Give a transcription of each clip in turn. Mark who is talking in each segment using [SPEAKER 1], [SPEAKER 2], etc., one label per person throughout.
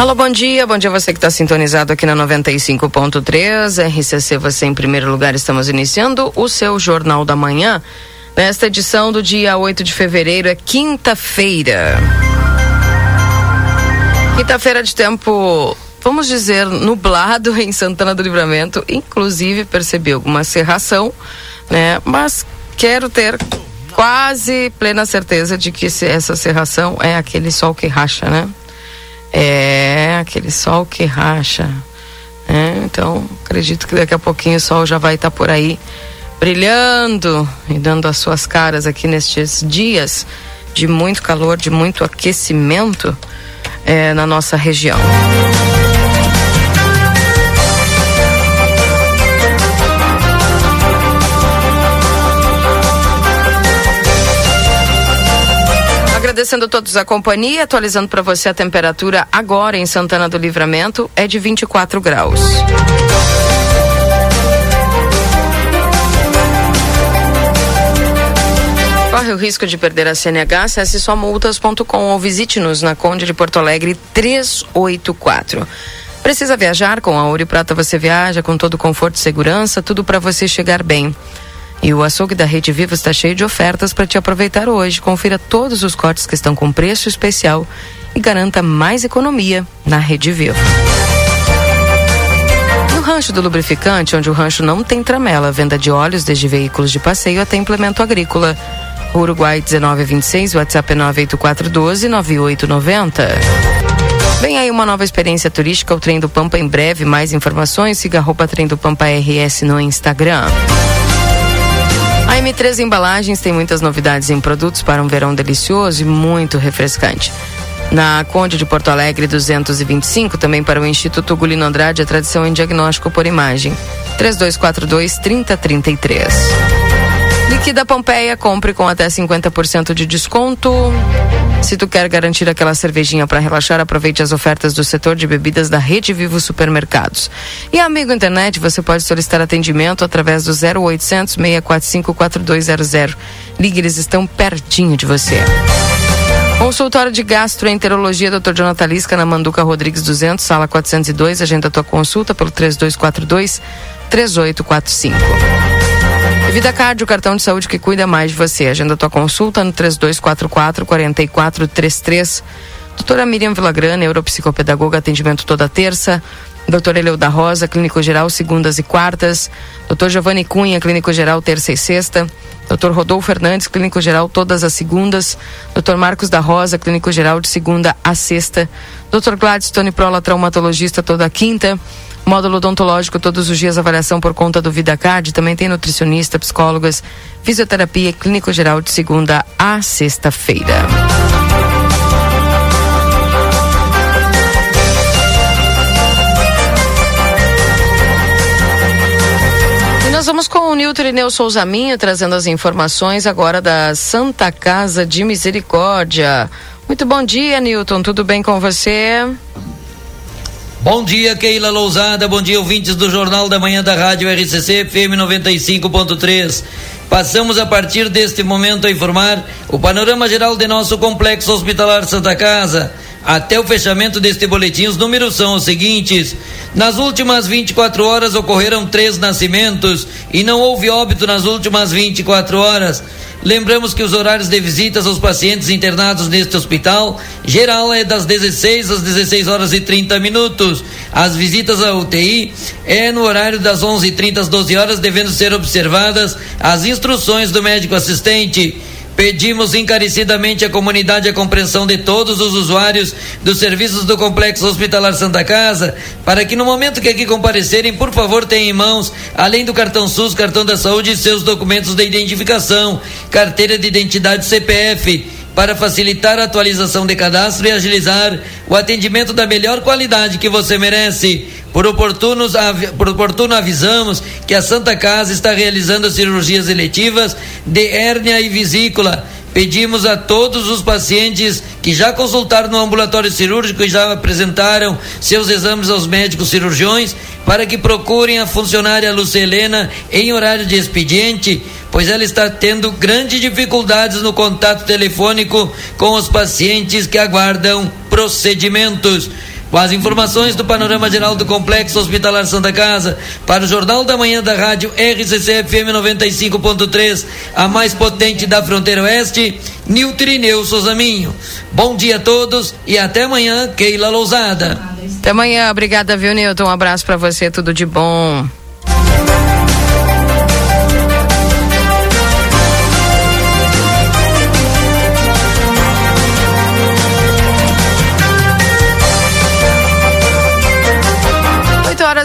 [SPEAKER 1] Alô, bom dia. Bom dia você que está sintonizado aqui na 95.3. RCC, você em primeiro lugar. Estamos iniciando o seu Jornal da Manhã. Nesta edição do dia 8 de fevereiro, é quinta-feira. Quinta-feira de tempo, vamos dizer, nublado em Santana do Livramento. Inclusive, percebi alguma serração, né? Mas quero ter quase plena certeza de que essa serração é aquele sol que racha, né? É, aquele sol que racha. Né? Então, acredito que daqui a pouquinho o sol já vai estar tá por aí brilhando e dando as suas caras aqui nestes dias de muito calor, de muito aquecimento é, na nossa região. Agradecendo a todos a companhia, atualizando para você a temperatura agora em Santana do Livramento é de 24 graus. Corre o risco de perder a CNH, acesse somultas.com ou visite-nos na Conde de Porto Alegre 384. Precisa viajar? Com a Ouro e Prata você viaja com todo conforto e segurança, tudo para você chegar bem. E o açougue da Rede Viva está cheio de ofertas para te aproveitar hoje. Confira todos os cortes que estão com preço especial e garanta mais economia na Rede Viva. No Rancho do Lubrificante, onde o rancho não tem tramela, venda de óleos desde veículos de passeio até implemento agrícola. Uruguai 1926, WhatsApp 98412 9890. Vem aí uma nova experiência turística, o Trem do Pampa em breve. Mais informações, siga a Trem do Pampa RS no Instagram. A M3 Embalagens tem muitas novidades em produtos para um verão delicioso e muito refrescante. Na Conde de Porto Alegre 225, também para o Instituto Gulino Andrade, a tradição em diagnóstico por imagem. 3242 3033. Liquida Pompeia, compre com até 50% de desconto. Se tu quer garantir aquela cervejinha para relaxar, aproveite as ofertas do setor de bebidas da Rede Vivo Supermercados. E amigo internet, você pode solicitar atendimento através do 0800 645 4200. Ligue, eles estão pertinho de você. Consultório de Gastroenterologia, Dr. Jonathan Lisca, na Manduca Rodrigues 200, sala 402. Agenda tua consulta pelo 3242 3845. Vida Card, o cartão de saúde que cuida mais de você. Agenda tua consulta no 3244 4433. Doutora Miriam Villagrana, neuropsicopedagoga, atendimento toda terça. Doutor Eleu da Rosa, clínico geral, segundas e quartas. Doutor Giovanni Cunha, clínico geral, terça e sexta. Doutor Rodolfo Fernandes, clínico geral, todas as segundas. Doutor Marcos da Rosa, clínico geral, de segunda a sexta. Doutor Gladstone Prola, traumatologista, toda quinta. Módulo odontológico todos os dias, avaliação por conta do VidaCard. Também tem nutricionista, psicólogas, fisioterapia clínico geral de segunda a sexta-feira. nós vamos com o Nilton Irineu Souza Minha, trazendo as informações agora da Santa Casa de Misericórdia. Muito bom dia, Nilton. Tudo bem com você?
[SPEAKER 2] Bom dia, Keila Lousada. Bom dia, ouvintes do Jornal da Manhã da Rádio RCC FM 95.3. Passamos a partir deste momento a informar o panorama geral de nosso complexo hospitalar Santa Casa. Até o fechamento deste boletim, os números são os seguintes: nas últimas 24 horas ocorreram três nascimentos e não houve óbito nas últimas 24 horas. Lembramos que os horários de visitas aos pacientes internados neste hospital geral é das 16 às 16 horas e 30 minutos. As visitas à UTI é no horário das 11:30 às 12 horas, devendo ser observadas as instruções do médico assistente. Pedimos encarecidamente à comunidade a compreensão de todos os usuários dos serviços do Complexo Hospitalar Santa Casa, para que no momento que aqui comparecerem, por favor, tenham em mãos, além do cartão SUS, cartão da saúde, seus documentos de identificação, carteira de identidade CPF para facilitar a atualização de cadastro e agilizar o atendimento da melhor qualidade que você merece. Por, oportunos, por oportuno avisamos que a Santa Casa está realizando cirurgias eletivas de hérnia e vesícula. Pedimos a todos os pacientes que já consultaram no ambulatório cirúrgico e já apresentaram seus exames aos médicos cirurgiões para que procurem a funcionária Lucelena em horário de expediente, pois ela está tendo grandes dificuldades no contato telefônico com os pacientes que aguardam procedimentos. Com as informações do panorama geral do Complexo Hospitalar Santa Casa, para o Jornal da Manhã da Rádio RCC FM 95.3, a mais potente da fronteira oeste, Niltrineu Souzaminho. Bom dia a todos e até amanhã, Keila Lousada.
[SPEAKER 1] Até amanhã, obrigada, viu, Nilton? Um abraço para você, tudo de bom.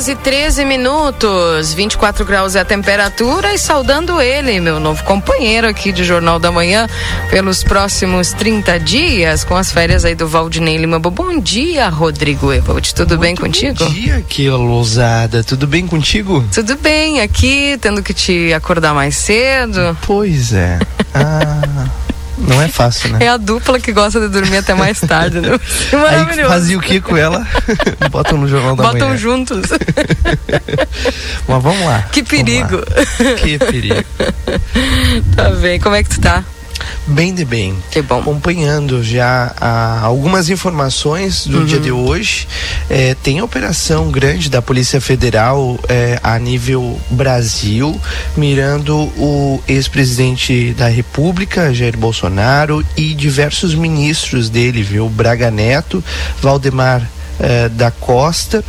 [SPEAKER 1] Horas e 13 minutos, 24 graus é a temperatura e saudando ele, meu novo companheiro aqui de Jornal da Manhã, pelos próximos 30 dias, com as férias aí do Valdinei Lima. Bom dia, Rodrigo Evald, tudo Muito bem contigo?
[SPEAKER 3] Bom dia, que lousada, tudo bem contigo?
[SPEAKER 1] Tudo bem, aqui, tendo que te acordar mais cedo.
[SPEAKER 3] Pois é. Ah. Não é fácil, né?
[SPEAKER 1] É a dupla que gosta de dormir até mais tarde, né?
[SPEAKER 3] Aí fazia o que com ela? Botam no jornal da
[SPEAKER 1] Botam
[SPEAKER 3] manhã.
[SPEAKER 1] Botam juntos.
[SPEAKER 3] Mas vamos lá.
[SPEAKER 1] Que perigo.
[SPEAKER 3] Que perigo.
[SPEAKER 1] tá bem, como é que tu tá?
[SPEAKER 3] Bem de bem.
[SPEAKER 1] Que bom.
[SPEAKER 3] Acompanhando já ah, algumas informações do uhum. dia de hoje. Eh, tem operação grande da Polícia Federal eh, a nível Brasil, mirando o ex-presidente da República, Jair Bolsonaro, e diversos ministros dele, viu? Braga Neto, Valdemar eh, da Costa,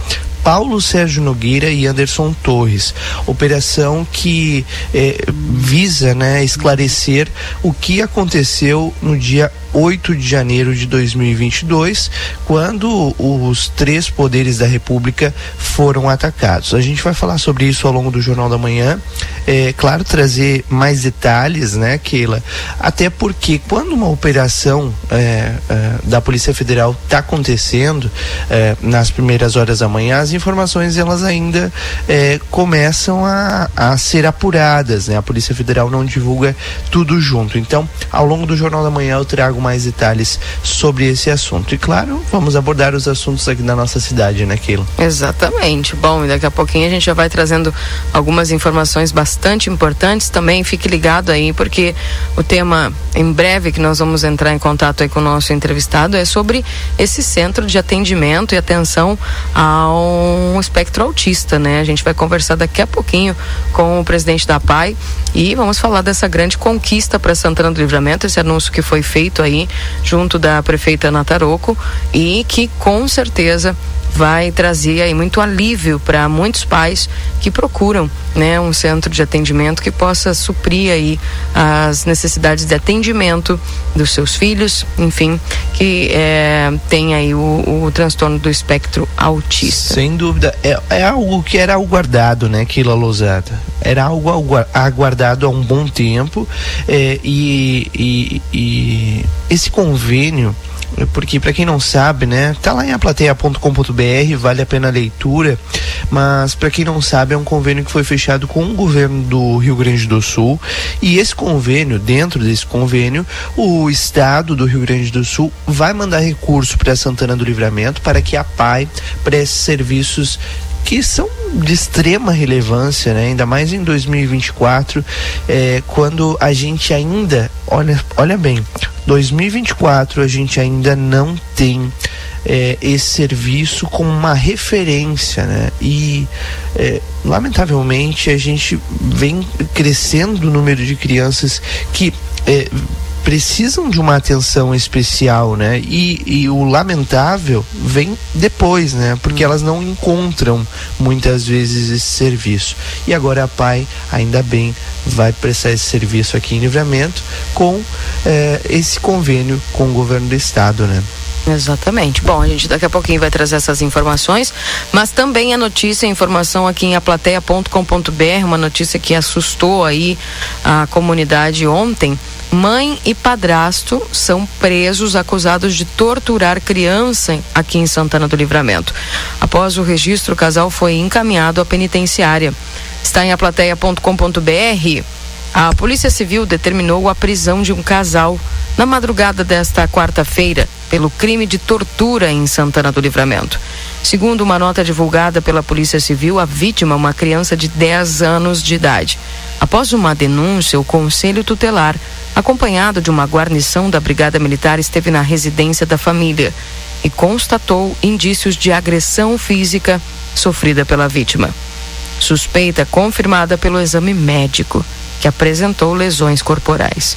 [SPEAKER 3] Paulo Sérgio Nogueira e Anderson Torres. Operação que eh, visa né, esclarecer o que aconteceu no dia 8 de janeiro de 2022, quando os três poderes da República foram atacados. A gente vai falar sobre isso ao longo do Jornal da Manhã. É claro, trazer mais detalhes, né, Keila? Até porque quando uma operação é, é, da Polícia Federal está acontecendo é, nas primeiras horas da manhã, as informações elas ainda é, começam a, a ser apuradas, né? A Polícia Federal não divulga tudo junto. Então, ao longo do Jornal da Manhã eu trago mais detalhes sobre esse assunto. E claro, vamos abordar os assuntos aqui da nossa cidade, né, Keila?
[SPEAKER 1] Exatamente. Bom, e daqui a pouquinho a gente já vai trazendo algumas informações bastante importantes também. Fique ligado aí, porque o tema em breve que nós vamos entrar em contato aí com o nosso entrevistado é sobre esse centro de atendimento e atenção ao espectro autista, né? A gente vai conversar daqui a pouquinho com o presidente da PAI e vamos falar dessa grande conquista para Santana do Livramento, esse anúncio que foi feito aí junto da prefeita Nataroco, e que com certeza vai trazer aí muito alívio para muitos pais que procuram né, um centro de atendimento que possa suprir aí as necessidades de atendimento dos seus filhos, enfim, que é, tem aí o, o, transtorno do espectro autista.
[SPEAKER 3] Sem dúvida, é, é algo que era aguardado, né, Kila Lousada? Era algo aguardado há um bom tempo é, e, e, e esse convênio porque para quem não sabe, né, tá lá em aplateia.com.br, vale a pena a leitura, mas para quem não sabe, é um convênio que foi fechado com o governo do Rio Grande do Sul, e esse convênio, dentro desse convênio, o estado do Rio Grande do Sul vai mandar recurso para Santana do Livramento para que a PAI preste serviços que são de extrema relevância, né? ainda mais em 2024, é, quando a gente ainda, olha, olha bem, 2024 a gente ainda não tem é, esse serviço como uma referência, né? E é, lamentavelmente a gente vem crescendo o número de crianças que é, precisam de uma atenção especial, né? E, e o lamentável vem depois, né? Porque elas não encontram muitas vezes esse serviço. E agora a PAI, ainda bem, vai prestar esse serviço aqui em Livramento com eh, esse convênio com o governo do estado, né?
[SPEAKER 1] Exatamente. Bom, a gente daqui a pouquinho vai trazer essas informações, mas também a notícia, a informação aqui em aplateia.com.br, uma notícia que assustou aí a comunidade ontem. Mãe e padrasto são presos acusados de torturar criança aqui em Santana do Livramento. Após o registro, o casal foi encaminhado à penitenciária. Está em aplateia.com.br. A Polícia Civil determinou a prisão de um casal na madrugada desta quarta-feira pelo crime de tortura em Santana do Livramento. Segundo uma nota divulgada pela Polícia Civil, a vítima é uma criança de 10 anos de idade. Após uma denúncia, o Conselho Tutelar, acompanhado de uma guarnição da Brigada Militar, esteve na residência da família e constatou indícios de agressão física sofrida pela vítima. Suspeita confirmada pelo exame médico que apresentou lesões corporais.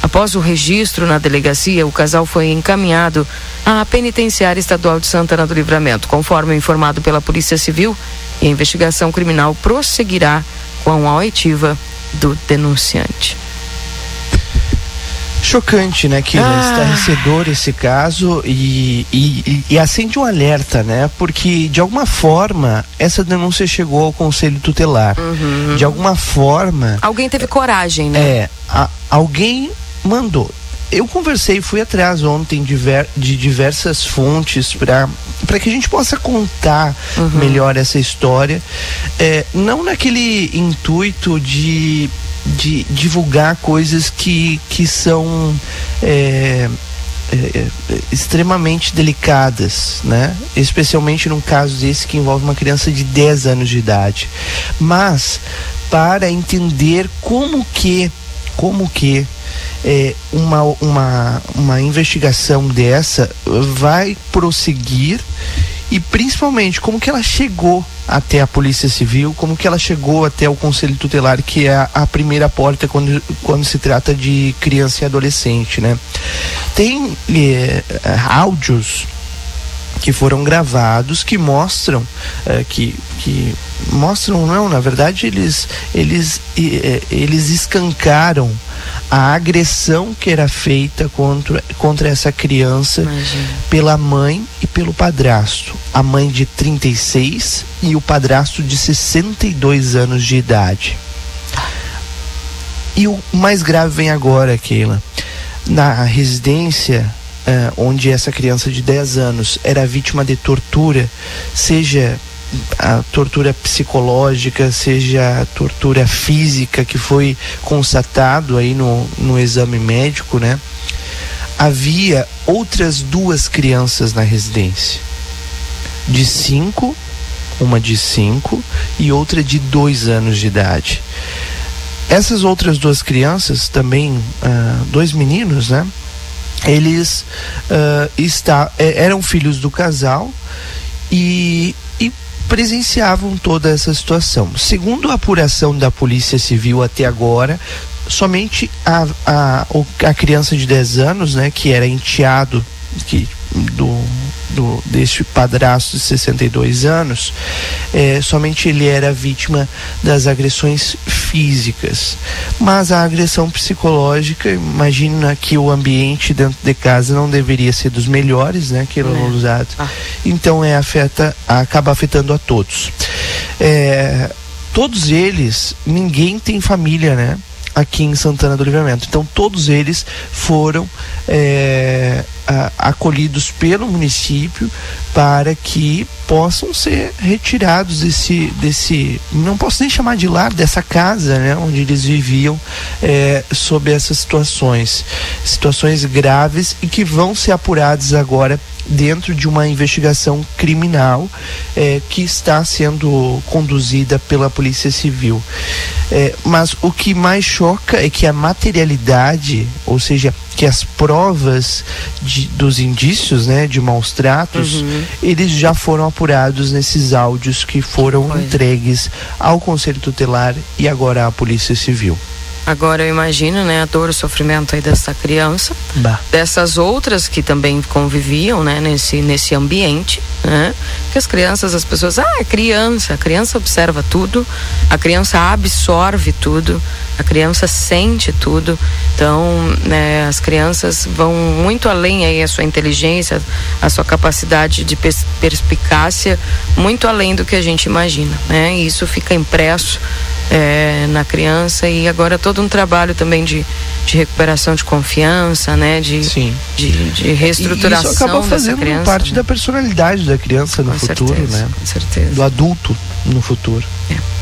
[SPEAKER 1] Após o registro na delegacia, o casal foi encaminhado à Penitenciária Estadual de Santana do Livramento, conforme informado pela Polícia Civil, e a investigação criminal prosseguirá com a oitiva do denunciante.
[SPEAKER 3] Chocante, né, que ah. estarrecedor esse caso e, e, e, acende um alerta, né? Porque de alguma forma essa denúncia chegou ao Conselho Tutelar. Uhum. De alguma forma.
[SPEAKER 1] Alguém teve coragem, né?
[SPEAKER 3] É, a, alguém mandou. Eu conversei, fui atrás ontem de, ver, de diversas fontes para para que a gente possa contar uhum. melhor essa história, é, não naquele intuito de de divulgar coisas que, que são é, é, é, extremamente delicadas, né? Especialmente num caso desse que envolve uma criança de 10 anos de idade. Mas para entender como que, como que é, uma, uma, uma investigação dessa vai prosseguir e principalmente como que ela chegou até a Polícia Civil, como que ela chegou até o Conselho Tutelar, que é a, a primeira porta quando, quando se trata de criança e adolescente, né? Tem é, áudios que foram gravados que mostram é, que, que mostram não na verdade eles eles é, eles escancaram a agressão que era feita contra, contra essa criança Imagina. pela mãe e pelo padrasto. A mãe de 36 e o padrasto de 62 anos de idade. E o mais grave vem agora, Keila. Na residência uh, onde essa criança de 10 anos era vítima de tortura, seja a tortura psicológica, seja a tortura física que foi constatado aí no, no exame médico, né? Havia outras duas crianças na residência, de cinco, uma de cinco e outra de dois anos de idade. Essas outras duas crianças, também uh, dois meninos, né? Eles uh, está, eram filhos do casal e presenciavam toda essa situação. Segundo a apuração da Polícia Civil até agora, somente a, a, a criança de 10 anos, né, que era enteado que, do, do, deste padrasto de 62 anos, é, somente ele era vítima das agressões físicas. Mas a agressão psicológica, imagina que o ambiente dentro de casa não deveria ser dos melhores, né, que é. usado. Ah. Então é afeta, acaba afetando a todos. É, todos eles, ninguém tem família, né? Aqui em Santana do Livramento. Então todos eles foram é, acolhidos pelo município para que possam ser retirados desse, desse não posso nem chamar de lar, dessa casa né, onde eles viviam é, sob essas situações. Situações graves e que vão ser apuradas agora dentro de uma investigação criminal é, que está sendo conduzida pela Polícia Civil. É, mas o que mais choca é que a materialidade, ou seja, que as provas de, dos indícios, né, de maus tratos, uhum. eles já foram apurados nesses áudios que foram entregues ao Conselho Tutelar e agora à Polícia Civil.
[SPEAKER 1] Agora eu imagino, né, a dor, o sofrimento aí dessa criança, bah. dessas outras que também conviviam, né, nesse nesse ambiente, né? Que as crianças, as pessoas, ah, é criança, a criança observa tudo, a criança absorve tudo, a criança sente tudo. Então, né, as crianças vão muito além aí a sua inteligência, a sua capacidade de perspicácia, muito além do que a gente imagina, né? E isso fica impresso é, na criança e agora todo um trabalho também de, de recuperação de confiança, né? De,
[SPEAKER 3] Sim.
[SPEAKER 1] de, de reestruturação.
[SPEAKER 3] E isso acaba fazendo criança, parte né? da personalidade da criança no com futuro,
[SPEAKER 1] certeza,
[SPEAKER 3] né?
[SPEAKER 1] Com certeza.
[SPEAKER 3] Do adulto no futuro.
[SPEAKER 1] É.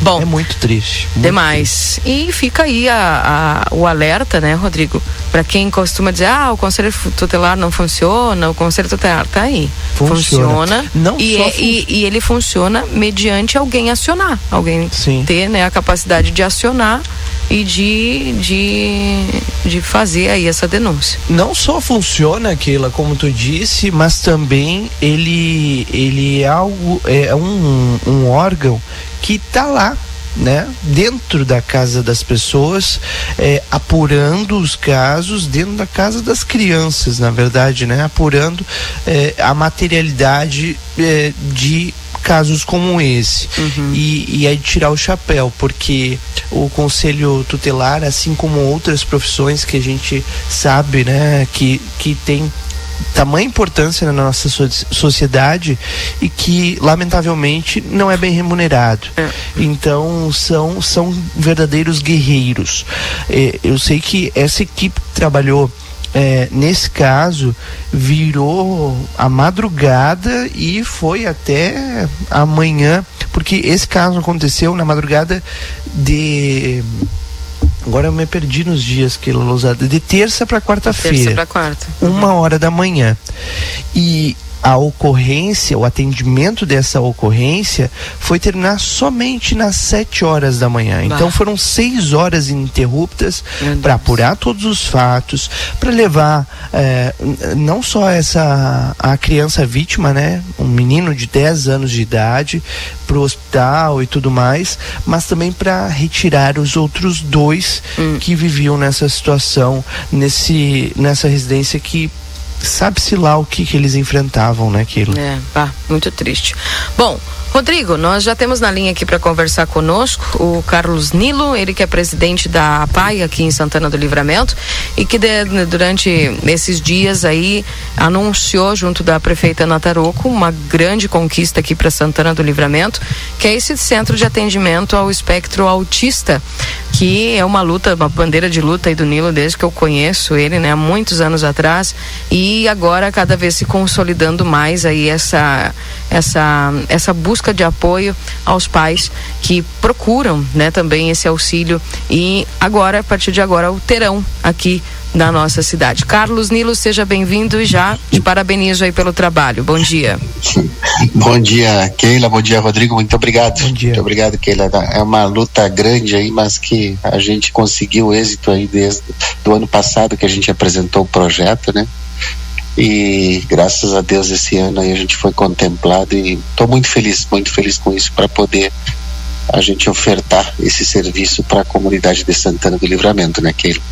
[SPEAKER 1] Bom,
[SPEAKER 3] é muito triste.
[SPEAKER 1] Muito demais. Triste. E fica aí a, a, o alerta, né, Rodrigo? Para quem costuma dizer, ah, o conselho tutelar não funciona, o conselho tutelar tá aí.
[SPEAKER 3] Funciona.
[SPEAKER 1] funciona não e, é, fun e, e, ele funciona mediante alguém acionar. Alguém
[SPEAKER 3] Sim.
[SPEAKER 1] ter né, a capacidade de acionar e de, de, de fazer aí essa denúncia.
[SPEAKER 3] Não só funciona, Keila, como tu disse, mas também ele, ele é algo, é um, um órgão que está lá né, dentro da casa das pessoas, é, apurando os casos dentro da casa das crianças, na verdade, né, apurando é, a materialidade é, de casos como esse uhum. e, e aí tirar o chapéu porque o conselho tutelar assim como outras profissões que a gente sabe né que que tem tamanha importância na nossa sociedade e que lamentavelmente não é bem remunerado. É. Então são são verdadeiros guerreiros. É, eu sei que essa equipe que trabalhou é, nesse caso virou a madrugada e foi até amanhã, porque esse caso aconteceu na madrugada de Agora eu me perdi nos dias que Lousada. De terça para quarta-feira.
[SPEAKER 1] Terça para quarta.
[SPEAKER 3] Uma hora da manhã. E a ocorrência, o atendimento dessa ocorrência foi terminar somente nas 7 horas da manhã. Bah. Então foram seis horas ininterruptas para apurar todos os fatos, para levar é, não só essa a criança vítima, né, um menino de 10 anos de idade, para o hospital e tudo mais, mas também para retirar os outros dois hum. que viviam nessa situação, nesse, nessa residência que sabe-se lá o que, que eles enfrentavam, né, aquilo.
[SPEAKER 1] É, pá, muito triste. Bom, Rodrigo, nós já temos na linha aqui para conversar conosco o Carlos Nilo, ele que é presidente da APAI aqui em Santana do Livramento e que de, durante esses dias aí anunciou junto da prefeita Nataroco uma grande conquista aqui para Santana do Livramento, que é esse centro de atendimento ao espectro autista, que é uma luta, uma bandeira de luta aí do Nilo desde que eu conheço ele, né, há muitos anos atrás e agora cada vez se consolidando mais aí essa essa essa busca busca de apoio aos pais que procuram, né, também esse auxílio e agora, a partir de agora, o terão aqui na nossa cidade. Carlos Nilo, seja bem-vindo e já te parabenizo aí pelo trabalho. Bom dia.
[SPEAKER 4] Bom dia, Keila. Bom dia, Rodrigo. Muito obrigado.
[SPEAKER 3] Bom dia.
[SPEAKER 4] Muito obrigado, Keila. É uma luta grande aí, mas que a gente conseguiu êxito aí desde do ano passado que a gente apresentou o projeto, né? E graças a Deus esse ano aí a gente foi contemplado e estou muito feliz, muito feliz com isso para poder a gente ofertar esse serviço para a comunidade de Santana do Livramento, né, Keilo?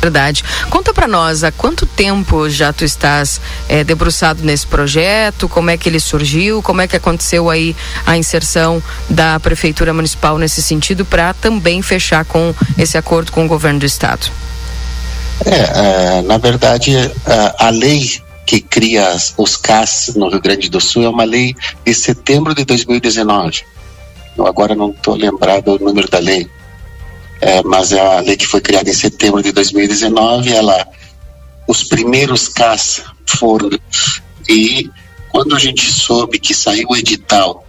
[SPEAKER 1] Verdade. Conta para nós, há quanto tempo já tu estás é, debruçado nesse projeto? Como é que ele surgiu? Como é que aconteceu aí a inserção da Prefeitura Municipal nesse sentido para também fechar com esse acordo com o governo do Estado?
[SPEAKER 4] É, é, na verdade, a, a lei que cria os CAS no Rio Grande do Sul é uma lei de setembro de 2019. Eu agora não estou lembrado o número da lei, é, mas é a lei que foi criada em setembro de 2019. Ela, os primeiros CAS foram e quando a gente soube que saiu o edital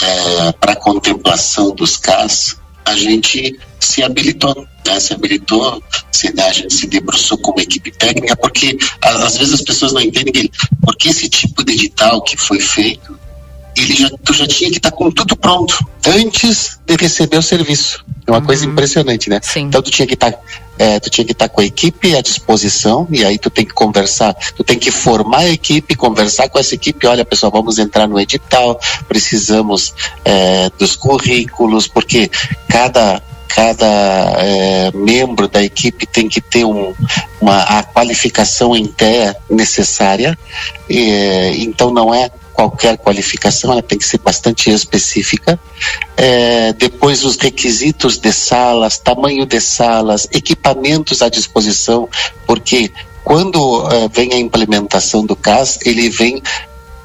[SPEAKER 4] é, para contemplação dos CAS, a gente se habilitou, né? se habilitou, se, se debruçou como equipe técnica, porque às vezes as pessoas não entendem porque esse tipo de edital que foi feito, ele já, tu já tinha que estar tá com tudo pronto antes de receber o serviço. É uma uhum. coisa impressionante, né?
[SPEAKER 1] Sim.
[SPEAKER 4] Então tu tinha que estar tá, é, tu tinha que estar tá com a equipe à disposição e aí tu tem que conversar, tu tem que formar a equipe, conversar com essa equipe, olha pessoal, vamos entrar no edital, precisamos é, dos currículos, porque cada cada é, membro da equipe tem que ter um, uma, a qualificação em TEA necessária, e, então não é qualquer qualificação, ela tem que ser bastante específica. É, depois, os requisitos de salas, tamanho de salas, equipamentos à disposição, porque quando é, vem a implementação do CAS, ele vem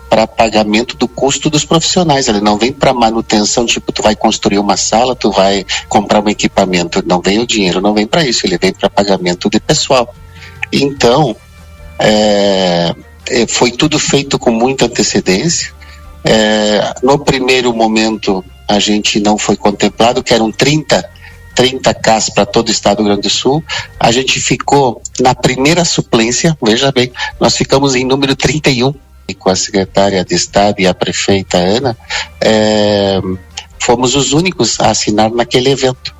[SPEAKER 4] para pagamento do custo dos profissionais, ele não vem para manutenção, tipo, tu vai construir uma sala, tu vai comprar um equipamento, não vem o dinheiro, não vem para isso, ele vem para pagamento de pessoal. Então, é, é, foi tudo feito com muita antecedência. É, no primeiro momento, a gente não foi contemplado, que eram 30 30 CAS para todo o estado do Rio Grande do Sul. A gente ficou na primeira suplência, veja bem, nós ficamos em número 31 com a secretária de Estado e a prefeita Ana, é, fomos os únicos a assinar naquele evento.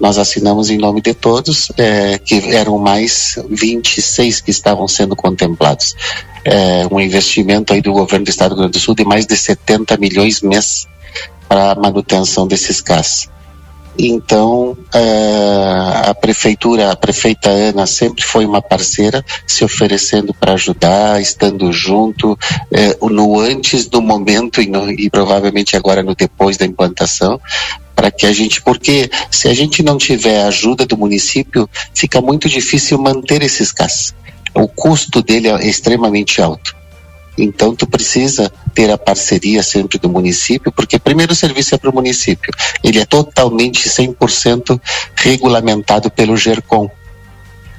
[SPEAKER 4] Nós assinamos em nome de todos, é, que eram mais 26 que estavam sendo contemplados. É, um investimento aí do governo do Estado do Rio Grande do Sul de mais de 70 milhões mês para a manutenção desses CAS. Então, uh, a prefeitura, a prefeita Ana sempre foi uma parceira, se oferecendo para ajudar, estando junto, uh, no antes do momento e, no, e provavelmente agora no depois da implantação, para que a gente, porque se a gente não tiver a ajuda do município, fica muito difícil manter esses CAS. O custo dele é extremamente alto. Então, tu precisa ter a parceria sempre do município, porque primeiro o serviço é para o município. Ele é totalmente 100% regulamentado pelo GERCOM.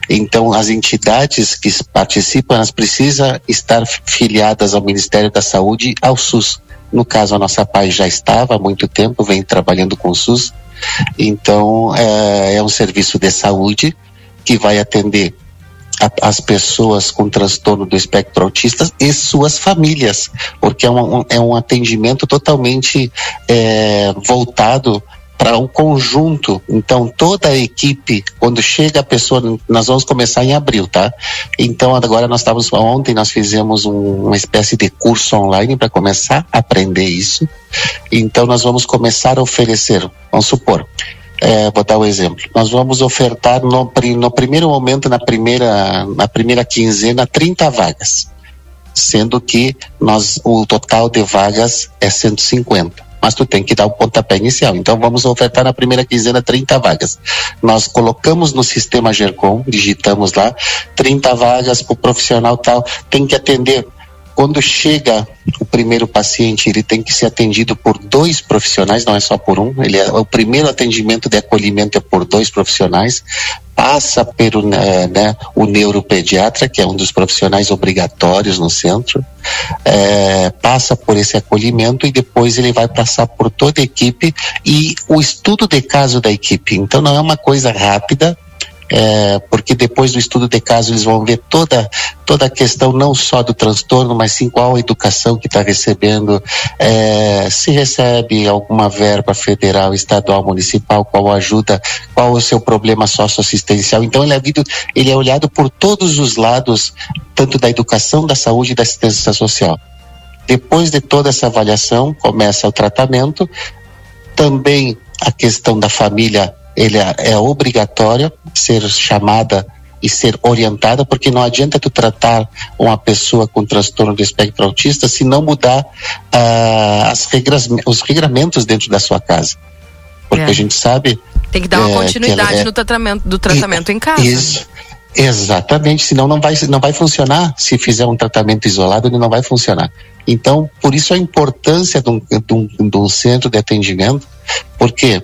[SPEAKER 4] Então, as entidades que participam, elas precisam estar filiadas ao Ministério da Saúde ao SUS. No caso, a nossa PAI já estava há muito tempo, vem trabalhando com o SUS. Então, é, é um serviço de saúde que vai atender a, as pessoas com transtorno do espectro autista e suas famílias, porque é um, é um atendimento totalmente é, voltado para o um conjunto. Então, toda a equipe, quando chega a pessoa, nós vamos começar em abril, tá? Então, agora nós estávamos, ontem nós fizemos um, uma espécie de curso online para começar a aprender isso. Então, nós vamos começar a oferecer, vamos supor, é, vou dar um exemplo. Nós vamos ofertar no, no primeiro momento, na primeira, na primeira quinzena, 30 vagas, sendo que nós, o total de vagas é 150 mas tu tem que dar o pontapé inicial. Então vamos ofertar na primeira quinzena 30 vagas. Nós colocamos no sistema Gercom, digitamos lá, 30 vagas para o profissional tal, tem que atender quando chega o primeiro paciente, ele tem que ser atendido por dois profissionais, não é só por um. Ele é, o primeiro atendimento de acolhimento é por dois profissionais. Passa pelo né, né, o neuropediatra, que é um dos profissionais obrigatórios no centro, é, passa por esse acolhimento e depois ele vai passar por toda a equipe e o estudo de caso da equipe. Então não é uma coisa rápida, é, porque depois do estudo de caso eles vão ver toda, toda a questão não só do transtorno, mas sim qual a educação que está recebendo, é, se recebe alguma verba federal, estadual, municipal, qual ajuda, qual o seu problema socioassistencial. Então ele é, visto, ele é olhado por todos os lados, tanto da educação, da saúde e da assistência social. Depois de toda essa avaliação, começa o tratamento, também a questão da família ele é, é obrigatório ser chamada e ser orientada, porque não adianta tu tratar uma pessoa com transtorno do espectro autista se não mudar uh, as regras, os regramentos dentro da sua casa. Porque é. a gente sabe.
[SPEAKER 1] Tem que dar uma é, continuidade no tratamento, do tratamento
[SPEAKER 4] e,
[SPEAKER 1] em casa.
[SPEAKER 4] Isso. Exatamente, senão não vai, não vai funcionar. Se fizer um tratamento isolado, ele não vai funcionar. Então, por isso a importância de um, de um, de um centro de atendimento, porque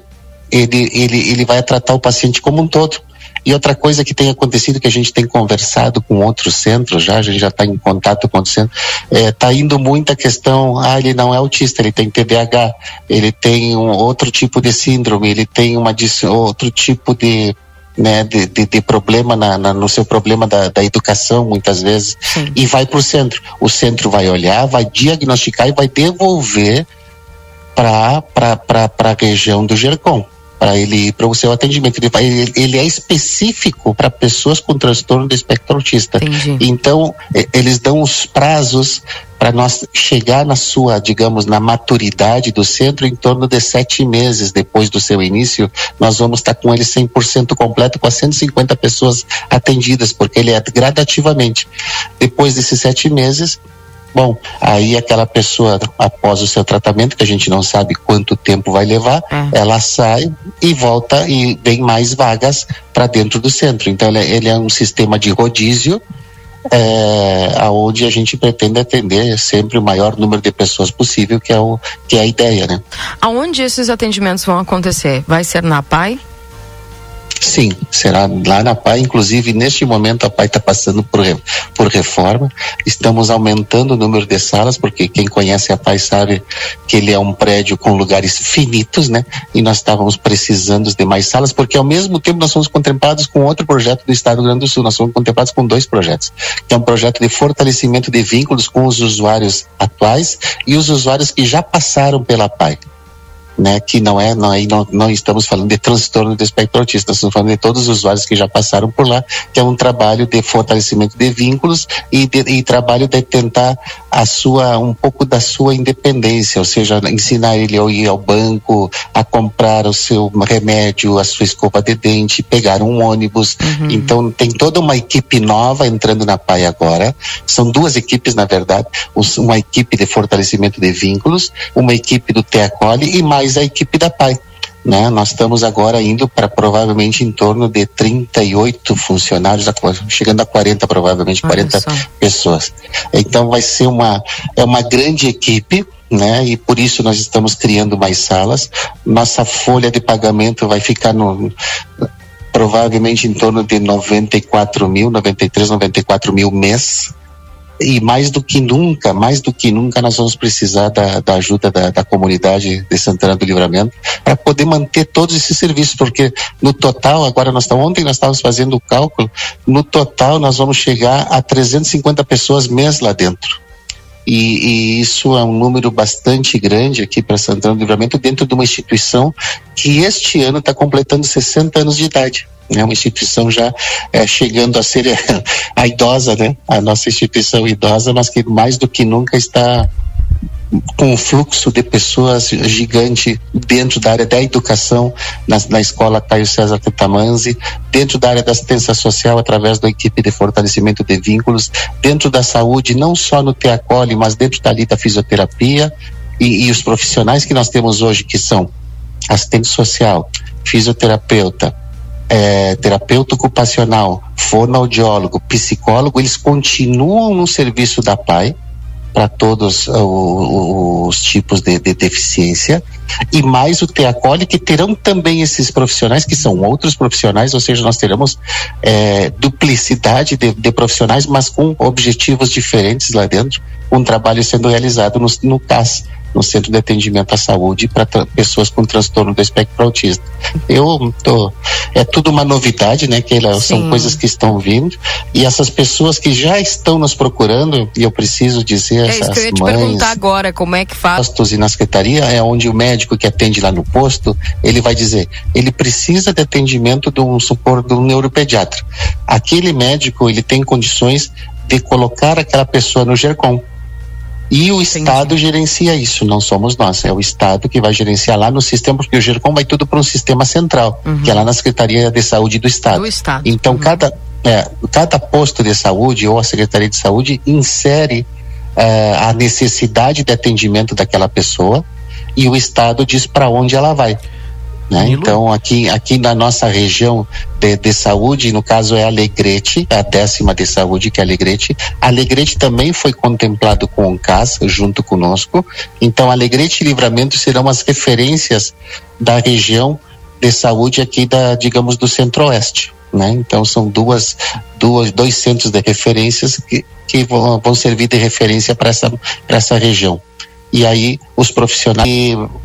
[SPEAKER 4] ele, ele, ele vai tratar o paciente como um todo. E outra coisa que tem acontecido, que a gente tem conversado com outros centros já, a gente já está em contato com outros centros, está é, tá indo muita questão, ah, ele não é autista, ele tem TDAH, ele tem um outro tipo de síndrome, ele tem uma, outro tipo de, né, de, de, de problema na, na, no seu problema da, da educação, muitas vezes, Sim. e vai para o centro. O centro vai olhar, vai diagnosticar e vai devolver para a região do GERCOM para ele para o seu atendimento. Ele, vai, ele, ele é específico para pessoas com transtorno do espectro autista. Entendi. Então, eles dão os prazos para nós chegar na sua, digamos, na maturidade do centro em torno de sete meses depois do seu início, nós vamos estar com ele 100% completo, com as 150 pessoas atendidas, porque ele é gradativamente. Depois desses sete meses, Bom, aí aquela pessoa, após o seu tratamento, que a gente não sabe quanto tempo vai levar, é. ela sai e volta e vem mais vagas para dentro do centro. Então, ele, é, ele, é um sistema de rodízio, é, aonde a gente pretende atender sempre o maior número de pessoas possível, que é, o, que é a ideia, né?
[SPEAKER 1] Aonde esses atendimentos vão acontecer? Vai ser na PAI?
[SPEAKER 4] Sim, será lá na PAI. Inclusive, neste momento, a PAI está passando por, por reforma. Estamos aumentando o número de salas, porque quem conhece a PAI sabe que ele é um prédio com lugares finitos, né? E nós estávamos precisando de mais salas, porque ao mesmo tempo nós somos contemplados com outro projeto do Estado do Rio Grande do Sul. Nós somos contemplados com dois projetos, que é um projeto de fortalecimento de vínculos com os usuários atuais e os usuários que já passaram pela PAI né, que não é, não, não, não estamos falando de transtorno do espectro autista, estamos falando de todos os usuários que já passaram por lá, que é um trabalho de fortalecimento de vínculos e, de, e trabalho de tentar a sua, um pouco da sua independência, ou seja, ensinar ele a ir ao banco, a comprar o seu remédio, a sua escova de dente, pegar um ônibus. Uhum. Então, tem toda uma equipe nova entrando na PAI agora. São duas equipes, na verdade, uma equipe de fortalecimento de vínculos, uma equipe do TEACOLE e mais mais a equipe da PAI. Né? Nós estamos agora indo para provavelmente em torno de 38 funcionários, chegando a 40 provavelmente, 40 pessoas. Então vai ser uma é uma grande equipe, né? E por isso nós estamos criando mais salas. Nossa folha de pagamento vai ficar no provavelmente em torno de 94 mil, 93, 94 mil mês e mais do que nunca, mais do que nunca, nós vamos precisar da, da ajuda da, da, comunidade de Santana do Livramento para poder manter todos esses serviços, porque no total, agora nós estamos, ontem nós estávamos fazendo o cálculo, no total nós vamos chegar a 350 pessoas mês lá dentro. E, e, isso é um número bastante grande aqui para Santana do Livramento, dentro de uma instituição que este ano está completando 60 anos de idade né, uma instituição já é, chegando a ser a idosa, né, a nossa instituição idosa, mas que mais do que nunca está com um fluxo de pessoas gigante dentro da área da educação, na, na escola Caio César Tetamanzi, dentro da área da assistência social, através da equipe de fortalecimento de vínculos, dentro da saúde, não só no Teacole, mas dentro dali da fisioterapia e, e os profissionais que nós temos hoje, que são assistente social, fisioterapeuta, é, terapeuta ocupacional, fonoaudiólogo, psicólogo, eles continuam no serviço da PAI para todos uh, os tipos de, de, deficiência. E mais o TEACOLE que terão também esses profissionais que são outros profissionais, ou seja, nós teremos é, duplicidade de, de, profissionais, mas com objetivos diferentes lá dentro, um trabalho sendo realizado no, no CAS, no Centro de Atendimento à Saúde para pessoas com transtorno do espectro autista. Eu tô, é tudo uma novidade, né? Que são coisas que estão vindo e essas pessoas que já estão nos procurando e eu preciso dizer é essas
[SPEAKER 1] isso que eu ia
[SPEAKER 4] te
[SPEAKER 1] mães, perguntar agora como é que faz.
[SPEAKER 4] E na secretaria é onde o médico que atende lá no posto ele vai dizer ele precisa de atendimento de um suporte de um neuropediatra. Aquele médico ele tem condições de colocar aquela pessoa no GERCOM e o Entendi. Estado gerencia isso, não somos nós. É o Estado que vai gerenciar lá no sistema, porque o GERCOM vai tudo para um sistema central, uhum. que é lá na Secretaria de Saúde do Estado.
[SPEAKER 1] Do Estado.
[SPEAKER 4] Então, uhum. cada, é, cada posto de saúde ou a Secretaria de Saúde insere uh, a necessidade de atendimento daquela pessoa e o Estado diz para onde ela vai. Né? Então, aqui, aqui na nossa região de, de, saúde, no caso é Alegrete, a décima de saúde, que é Alegrete. Alegrete também foi contemplado com o CAS junto conosco. Então, Alegrete e Livramento serão as referências da região de saúde aqui da, digamos, do Centro-Oeste. Né? Então, são duas, duas, dois centros de referências que, que vão, vão servir de referência para essa, essa região e aí os profissionais,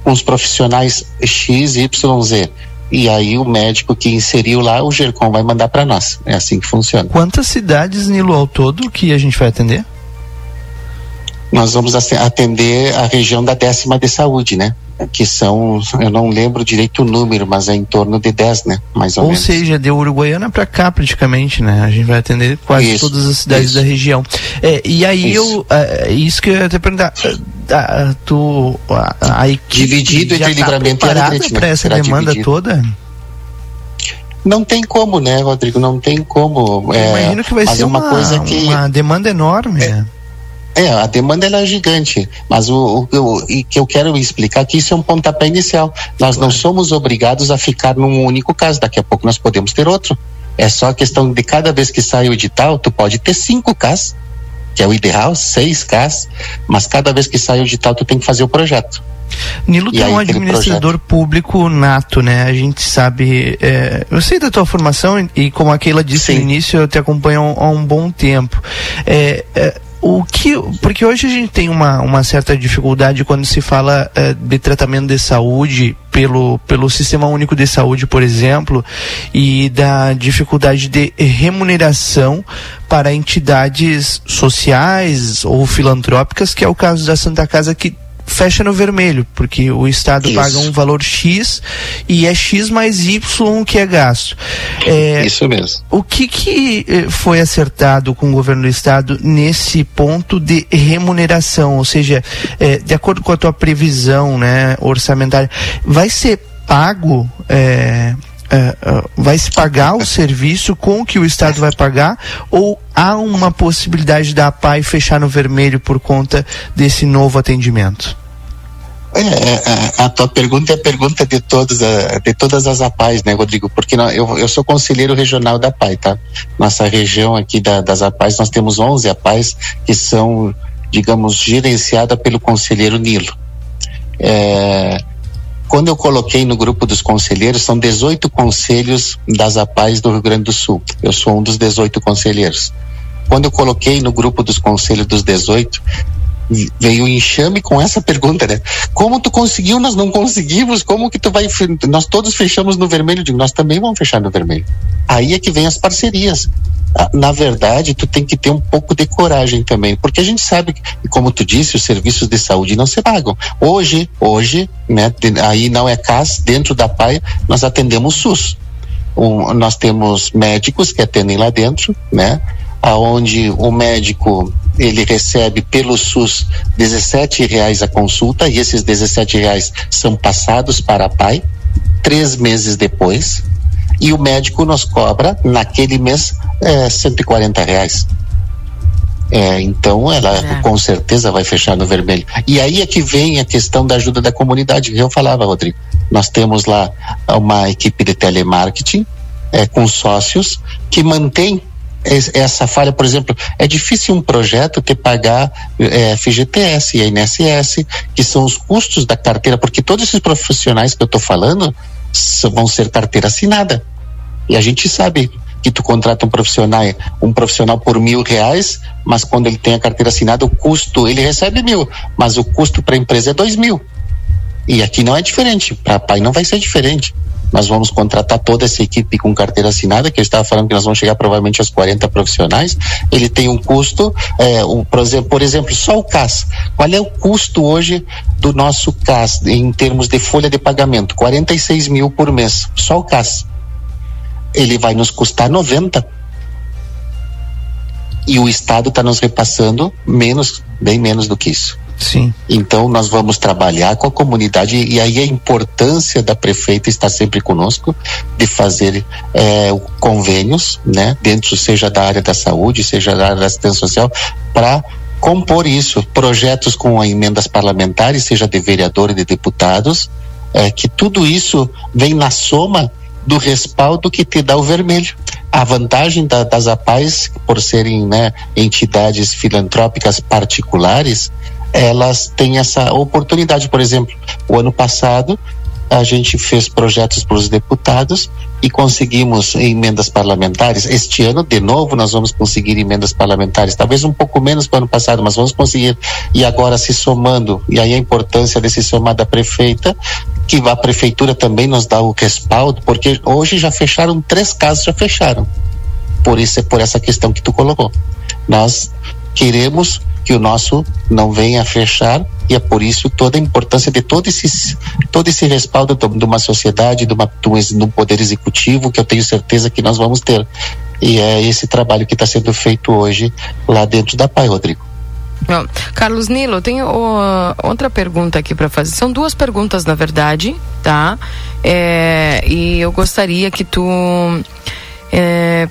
[SPEAKER 4] os profissionais X, Y, Z. E aí o médico que inseriu lá, o GERCOM vai mandar para nós. É assim que funciona.
[SPEAKER 3] Quantas cidades, Nilo, ao todo que a gente vai atender?
[SPEAKER 4] Nós vamos atender a região da décima de saúde, né? Que são, eu não lembro direito o número, mas é em torno de 10, né? Mais ou,
[SPEAKER 3] ou
[SPEAKER 4] menos.
[SPEAKER 3] seja, de Uruguaiana para cá praticamente, né? A gente vai atender quase isso, todas as cidades isso. da região. É, e aí isso. eu, é, isso que eu ia te perguntar, a, tu, a, a equipe
[SPEAKER 4] dividido entre tá e
[SPEAKER 3] para essa demanda dividido. toda?
[SPEAKER 4] Não tem como, né, Rodrigo? Não tem como.
[SPEAKER 3] É, Imagino que vai ser uma, uma, coisa que uma demanda enorme. É,
[SPEAKER 4] é, a demanda ela é gigante, mas o, o, o que eu quero explicar que isso é um pontapé inicial. Nós não somos obrigados a ficar num único caso, daqui a pouco nós podemos ter outro. É só a questão de cada vez que sai o edital, tu pode ter cinco casos, que é o ideal, seis casos, mas cada vez que sai o edital, tu tem que fazer o projeto.
[SPEAKER 3] Nilo tem um administrador projeto... público nato, né? A gente sabe. É, eu sei da tua formação e, como a Keila disse Sim. no início, eu te acompanho há um bom tempo. É, é, o que porque hoje a gente tem uma, uma certa dificuldade quando se fala uh, de tratamento de saúde pelo, pelo sistema único de saúde por exemplo e da dificuldade de remuneração para entidades sociais ou filantrópicas que é o caso da Santa Casa que fecha no vermelho, porque o Estado Isso. paga um valor X e é X mais Y que é gasto. É,
[SPEAKER 4] Isso mesmo.
[SPEAKER 3] O que, que eh, foi acertado com o governo do Estado nesse ponto de remuneração? Ou seja, é, de acordo com a tua previsão né, orçamentária, vai ser pago. É, uh, vai se pagar o serviço com que o Estado vai pagar ou há uma possibilidade da APAI fechar no vermelho por conta desse novo atendimento?
[SPEAKER 4] É, a, é, é, a, tua pergunta é a pergunta de todas, de todas as APAIs, né, Rodrigo? Porque não, eu, eu sou conselheiro regional da APAI, tá? Nossa região aqui da, das APAIs, nós temos 11 APAIs que são, digamos, gerenciadas pelo conselheiro Nilo. É, quando eu coloquei no grupo dos conselheiros, são 18 conselhos das APAES do Rio Grande do Sul. Eu sou um dos 18 conselheiros. Quando eu coloquei no grupo dos conselhos dos 18, veio o enxame com essa pergunta, né? Como tu conseguiu? Nós não conseguimos. Como que tu vai? Nós todos fechamos no vermelho. Digo, nós também vamos fechar no vermelho. Aí é que vem as parcerias. Ah, na verdade, tu tem que ter um pouco de coragem também, porque a gente sabe que, como tu disse, os serviços de saúde não se pagam. Hoje, hoje, né, aí não é CAS, dentro da PAI, nós atendemos SUS. Um, nós temos médicos que atendem lá dentro, né? Aonde o médico ele recebe pelo SUS 17 reais a consulta e esses 17 reais são passados para a PAI três meses depois e o médico nos cobra naquele mês é, 140 reais. É, então ela é. com certeza vai fechar no vermelho. E aí é que vem a questão da ajuda da comunidade eu falava, Rodrigo. Nós temos lá uma equipe de telemarketing é, com sócios que mantém essa falha, por exemplo, é difícil um projeto ter pagar é, FGTS e INSS, que são os custos da carteira, porque todos esses profissionais que eu estou falando vão ser carteira assinada. E a gente sabe que tu contrata um profissional, um profissional por mil reais, mas quando ele tem a carteira assinada, o custo, ele recebe mil, mas o custo para a empresa é dois mil. E aqui não é diferente, para pai não vai ser diferente. Nós vamos contratar toda essa equipe com carteira assinada, que eu estava falando que nós vamos chegar provavelmente aos 40 profissionais. Ele tem um custo, é, um, por, exemplo, por exemplo, só o CAS. Qual é o custo hoje do nosso CAS em termos de folha de pagamento? 46 mil por mês, só o CAS ele vai nos custar 90. E o Estado está nos repassando menos, bem menos do que isso.
[SPEAKER 3] Sim.
[SPEAKER 4] Então nós vamos trabalhar com a comunidade e aí a importância da prefeita está sempre conosco de fazer é, convênios, né, dentro seja da área da saúde, seja da área da assistência social, para compor isso, projetos com emendas parlamentares, seja de vereador e de deputados, é, que tudo isso vem na soma do respaldo que te dá o vermelho. A vantagem da, das APAES, por serem né, entidades filantrópicas particulares, elas têm essa oportunidade. Por exemplo, o ano passado a gente fez projetos para os deputados e conseguimos emendas parlamentares. Este ano, de novo, nós vamos conseguir emendas parlamentares, talvez um pouco menos que o ano passado, mas vamos conseguir. E agora se somando, e aí a importância desse somar da prefeita, que a prefeitura também nos dá o respaldo, porque hoje já fecharam três casos, já fecharam. Por isso, é por essa questão que tu colocou. Nós queremos que o nosso não venha a fechar e é por isso toda a importância de todo esse todo esse respaldo de uma sociedade, de, uma, de um poder executivo que eu tenho certeza que nós vamos ter. E é esse trabalho que está sendo feito hoje lá dentro da PAI, Rodrigo.
[SPEAKER 1] Bom, Carlos Nilo, eu tenho uh, outra pergunta aqui para fazer. São duas perguntas, na verdade, tá? É, e eu gostaria que tu é,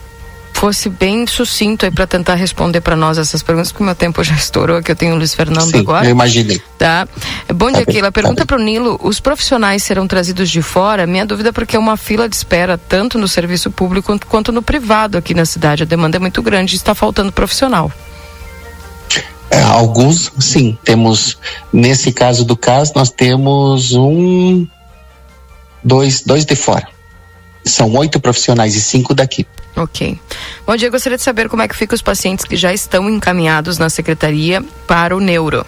[SPEAKER 1] fosse bem sucinto aí para tentar responder para nós essas perguntas, porque o meu tempo já estourou, que eu tenho o Luiz Fernando
[SPEAKER 4] Sim,
[SPEAKER 1] agora.
[SPEAKER 4] Eu imaginei.
[SPEAKER 1] Tá. Bom dia, tá Keila. Pergunta tá para o Nilo: os profissionais serão trazidos de fora? Minha dúvida é porque é uma fila de espera tanto no serviço público quanto no privado aqui na cidade. A demanda é muito grande está faltando profissional.
[SPEAKER 4] É, alguns, sim. Temos, nesse caso do caso, nós temos um, dois, dois de fora. São oito profissionais e cinco daqui.
[SPEAKER 1] Ok. Bom dia, gostaria de saber como é que ficam os pacientes que já estão encaminhados na secretaria para o neuro.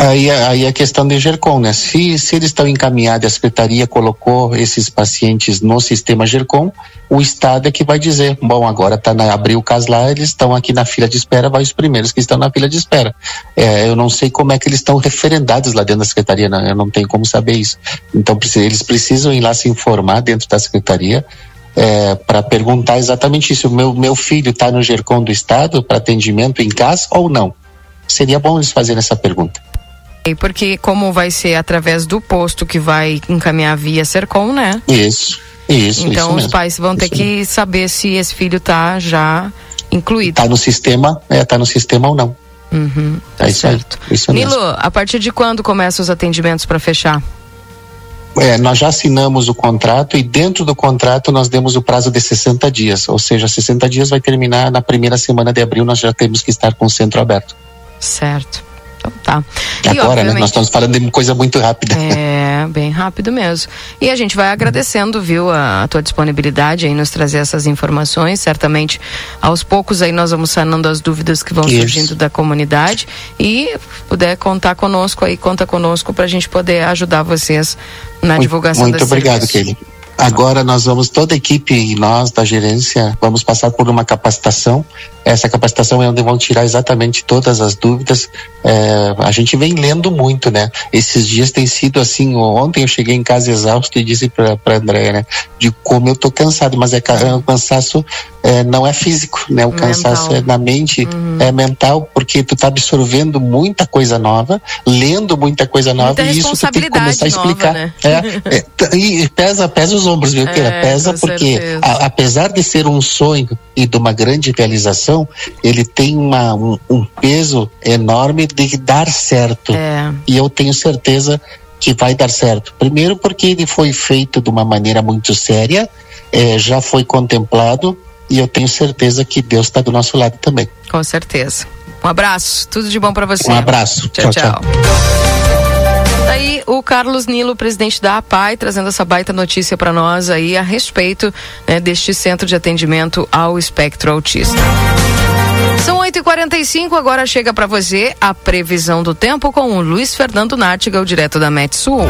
[SPEAKER 4] Aí, aí a questão de GERCOM, né? Se, se eles estão encaminhados, a Secretaria colocou esses pacientes no sistema GERCOM, o Estado é que vai dizer, bom, agora tá na, abriu o caso lá, eles estão aqui na fila de espera, vai os primeiros que estão na fila de espera. É, eu não sei como é que eles estão referendados lá dentro da Secretaria, né? eu não tenho como saber isso. Então, eles precisam ir lá se informar dentro da Secretaria, é, para perguntar exatamente isso. Meu, meu filho está no GERCOM do Estado para atendimento em casa ou não? Seria bom eles fazerem essa pergunta.
[SPEAKER 1] Porque como vai ser através do posto que vai encaminhar via Sercom, né?
[SPEAKER 4] Isso, isso.
[SPEAKER 1] Então
[SPEAKER 4] isso
[SPEAKER 1] os pais vão ter que mesmo. saber se esse filho tá já incluído.
[SPEAKER 4] Tá no sistema, é, tá no sistema ou não.
[SPEAKER 1] Uhum, tá é certo. Aí, isso Milo, mesmo. a partir de quando começam os atendimentos para fechar?
[SPEAKER 4] É, nós já assinamos o contrato e dentro do contrato nós demos o prazo de 60 dias, ou seja, 60 dias vai terminar na primeira semana de abril, nós já temos que estar com o centro aberto.
[SPEAKER 1] Certo. Então tá.
[SPEAKER 4] E, Agora, né? Nós estamos falando de coisa muito rápida.
[SPEAKER 1] É, bem rápido mesmo. E a gente vai agradecendo, viu, a, a tua disponibilidade em nos trazer essas informações. Certamente, aos poucos aí nós vamos sanando as dúvidas que vão Isso. surgindo da comunidade. E puder contar conosco aí, conta conosco para a gente poder ajudar vocês na
[SPEAKER 4] muito,
[SPEAKER 1] divulgação
[SPEAKER 4] Muito obrigado, Kelly. Agora nós vamos, toda a equipe e nós da gerência, vamos passar por uma capacitação. Essa capacitação é onde vão tirar exatamente todas as dúvidas. É, a gente vem lendo muito, né? Esses dias tem sido assim. Ontem eu cheguei em casa exausto e disse para André, né? De como eu tô cansado, mas é, é um cansaço é, não é físico, né? O mental. cansaço é na mente, uhum. é mental, porque tu tá absorvendo muita coisa nova, lendo muita coisa nova muita e isso tu tem que começar a explicar. Né? é, é, e pesa, pesa os ombros, viu, Keira? É, pesa porque, a, apesar de ser um sonho e de uma grande realização, ele tem uma, um, um peso enorme de dar certo.
[SPEAKER 1] É.
[SPEAKER 4] E eu tenho certeza que vai dar certo. Primeiro porque ele foi feito de uma maneira muito séria, é, já foi contemplado e eu tenho certeza que Deus está do nosso lado também.
[SPEAKER 1] Com certeza. Um abraço, tudo de bom para você.
[SPEAKER 4] Um abraço.
[SPEAKER 1] tchau. tchau. tchau. Tá aí o Carlos Nilo, presidente da APAI, trazendo essa baita notícia para nós aí a respeito né, deste centro de atendimento ao espectro autista. São 8h45, agora chega para você a previsão do tempo com o Luiz Fernando Nartiga, o direto da Metsul.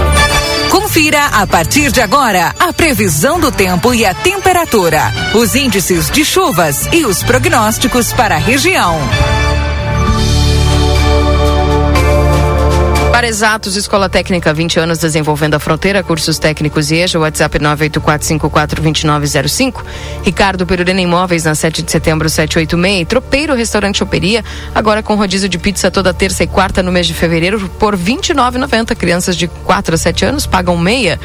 [SPEAKER 5] Confira a partir de agora a previsão do tempo e a temperatura, os índices de chuvas e os prognósticos para a região.
[SPEAKER 1] Para Exatos, Escola Técnica, 20 anos desenvolvendo a fronteira, cursos técnicos e EJA, WhatsApp 984542905. Ricardo Perurena Imóveis, na 7 de setembro, 786. Tropeiro Restaurante Choperia, agora com rodízio de pizza toda terça e quarta no mês de fevereiro por R$ 29,90. Crianças de 4 a 7 anos pagam meia.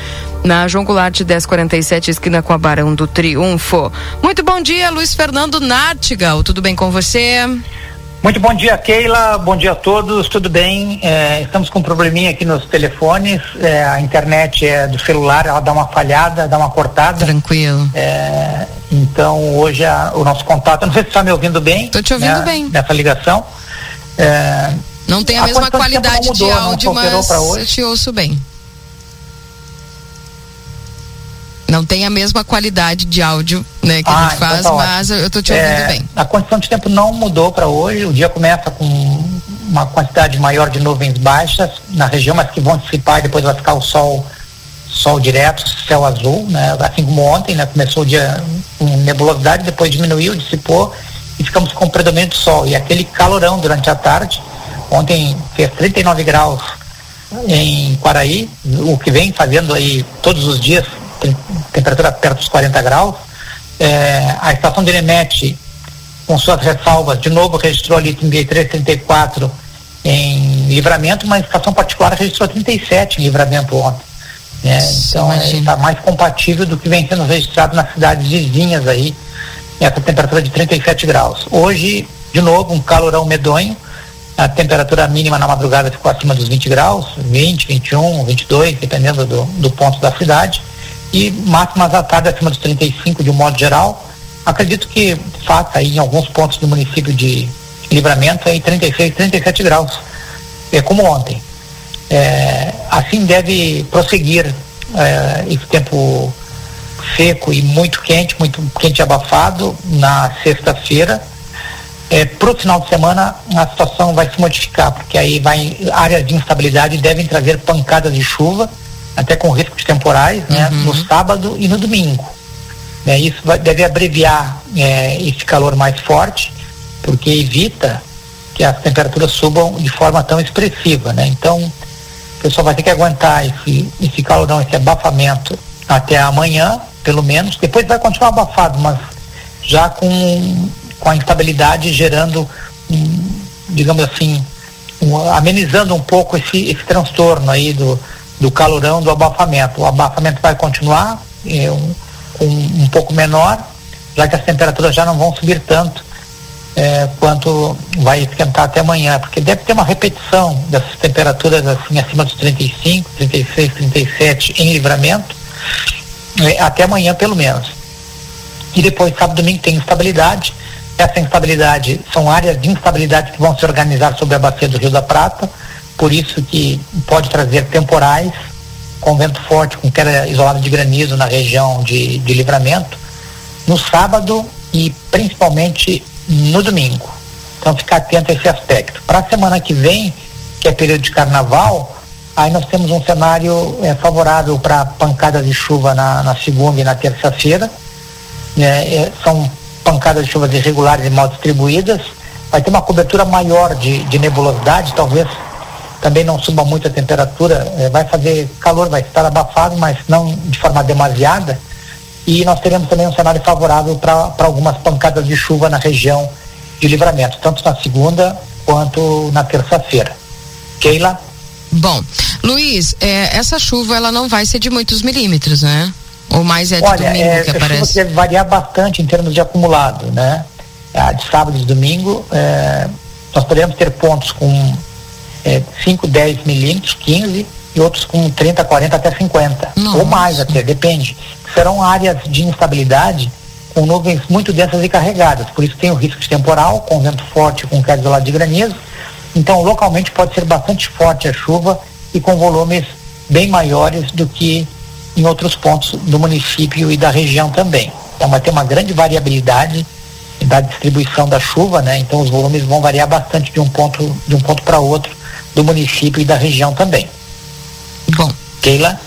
[SPEAKER 1] Na João Goulart, 1047, esquina com a Barão do Triunfo. Muito bom dia, Luiz Fernando Nartigal. Tudo bem com você?
[SPEAKER 6] Muito bom dia, Keila. Bom dia a todos. Tudo bem? É, estamos com um probleminha aqui nos telefones. É, a internet é do celular, ela dá uma falhada, dá uma cortada.
[SPEAKER 1] Tranquilo.
[SPEAKER 6] É, então, hoje a, o nosso contato. Não sei se está me ouvindo bem.
[SPEAKER 1] Estou te ouvindo
[SPEAKER 6] né,
[SPEAKER 1] bem.
[SPEAKER 6] Nessa ligação.
[SPEAKER 1] É, não tem a, a mesma qualidade mudou, de áudio, mas eu te ouço bem. Não tem a mesma qualidade de áudio né, que ah, a gente então faz, então tá mas eu estou te ouvindo é, bem.
[SPEAKER 6] A condição de tempo não mudou para hoje. O dia começa com uma quantidade maior de nuvens baixas na região, mas que vão dissipar e depois vai ficar o sol sol direto, céu azul, né? Assim como ontem, né? Começou o dia com nebulosidade, depois diminuiu, dissipou e e ficamos com predomínio do sol. E aquele calorão durante a tarde, ontem fez 39 graus em Quaraí, o que vem fazendo aí todos os dias, temperatura perto dos 40 graus. É, a estação de Nemete, com suas ressalvas, de novo registrou ali 33, 34 em livramento, mas a estação particular registrou 37 em livramento ontem. Né? Então está mais compatível do que vem sendo registrado nas cidades vizinhas aí, essa temperatura de 37 graus. Hoje, de novo, um calorão medonho, a temperatura mínima na madrugada ficou acima dos 20 graus, 20, 21, 22, dependendo do, do ponto da cidade, e máximas à tarde acima dos 35 de um modo geral. Acredito que faça aí em alguns pontos do município de livramento aí 36, 37 graus, é como ontem. É, assim deve prosseguir é, esse tempo seco e muito quente, muito quente abafado na sexta-feira é, para o final de semana a situação vai se modificar, porque aí vai áreas de instabilidade devem trazer pancadas de chuva, até com risco de temporais, né, uhum. no sábado e no domingo. É, isso vai, deve abreviar é, esse calor mais forte, porque evita que as temperaturas subam de forma tão expressiva, né? Então, o pessoal vai ter que aguentar esse, esse calorão, esse abafamento até amanhã, pelo menos. Depois vai continuar abafado, mas já com com a instabilidade gerando, um, digamos assim, um, amenizando um pouco esse, esse transtorno aí do, do calorão, do abafamento. O abafamento vai continuar é, um, um, um pouco menor, já que as temperaturas já não vão subir tanto é, quanto vai esquentar até amanhã, porque deve ter uma repetição dessas temperaturas assim acima dos 35, 36, 37 em livramento, é, até amanhã pelo menos. E depois, sábado e domingo, tem instabilidade, essa instabilidade são áreas de instabilidade que vão se organizar sobre a bacia do Rio da Prata, por isso que pode trazer temporais com vento forte, com queda isolada de granizo na região de, de livramento, no sábado e principalmente no domingo. Então ficar atento a esse aspecto. Para a semana que vem, que é período de carnaval, aí nós temos um cenário é, favorável para pancadas de chuva na, na segunda e na terça-feira. É, são pancadas de chuvas irregulares e mal distribuídas, vai ter uma cobertura maior de, de nebulosidade, talvez também não suba muito a temperatura, eh, vai fazer calor, vai estar abafado, mas não de forma demasiada. E nós teremos também um cenário favorável para algumas pancadas de chuva na região de livramento, tanto na segunda quanto na terça-feira. Keila?
[SPEAKER 1] Bom, Luiz, é, essa chuva ela não vai ser de muitos milímetros, né? Ou mais é de Olha, domingo é, que aparece?
[SPEAKER 6] Deve variar bastante em termos de acumulado, né? A de sábado e domingo, é, nós podemos ter pontos com é, 5, 10 milímetros, 15 e outros com 30, 40 até 50. Nossa. Ou mais até, depende. Serão áreas de instabilidade com nuvens muito densas e carregadas. Por isso tem o risco de temporal, com vento forte, com queda isolada de granizo. Então, localmente pode ser bastante forte a chuva e com volumes bem maiores do que em outros pontos do município e da região também. Então vai ter uma grande variabilidade da distribuição da chuva, né? Então os volumes vão variar bastante de um ponto de um ponto para outro do município e da região também.
[SPEAKER 1] Bom.
[SPEAKER 6] Keila?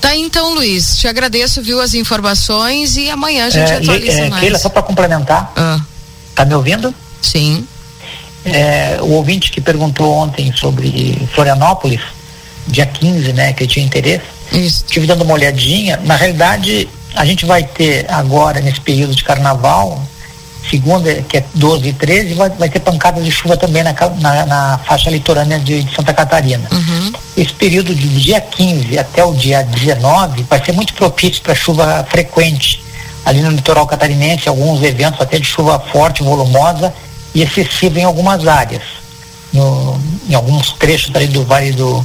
[SPEAKER 1] Tá então, Luiz. Te agradeço, viu, as informações e amanhã a gente é, atualiza é, mais.
[SPEAKER 6] Keila, só para complementar. Ah. Tá me ouvindo?
[SPEAKER 1] Sim.
[SPEAKER 6] É, o ouvinte que perguntou ontem sobre Florianópolis, dia 15, né, que tinha interesse,
[SPEAKER 1] isso.
[SPEAKER 6] Estive dando uma olhadinha. Na realidade, a gente vai ter agora, nesse período de carnaval, segunda, que é 12 e 13, vai, vai ter pancadas de chuva também na, na, na faixa litorânea de, de Santa Catarina.
[SPEAKER 1] Uhum.
[SPEAKER 6] Esse período de dia 15 até o dia 19 vai ser muito propício para chuva frequente. Ali no litoral catarinense, alguns eventos até de chuva forte, volumosa e excessiva em algumas áreas. No, em alguns trechos ali do Vale do,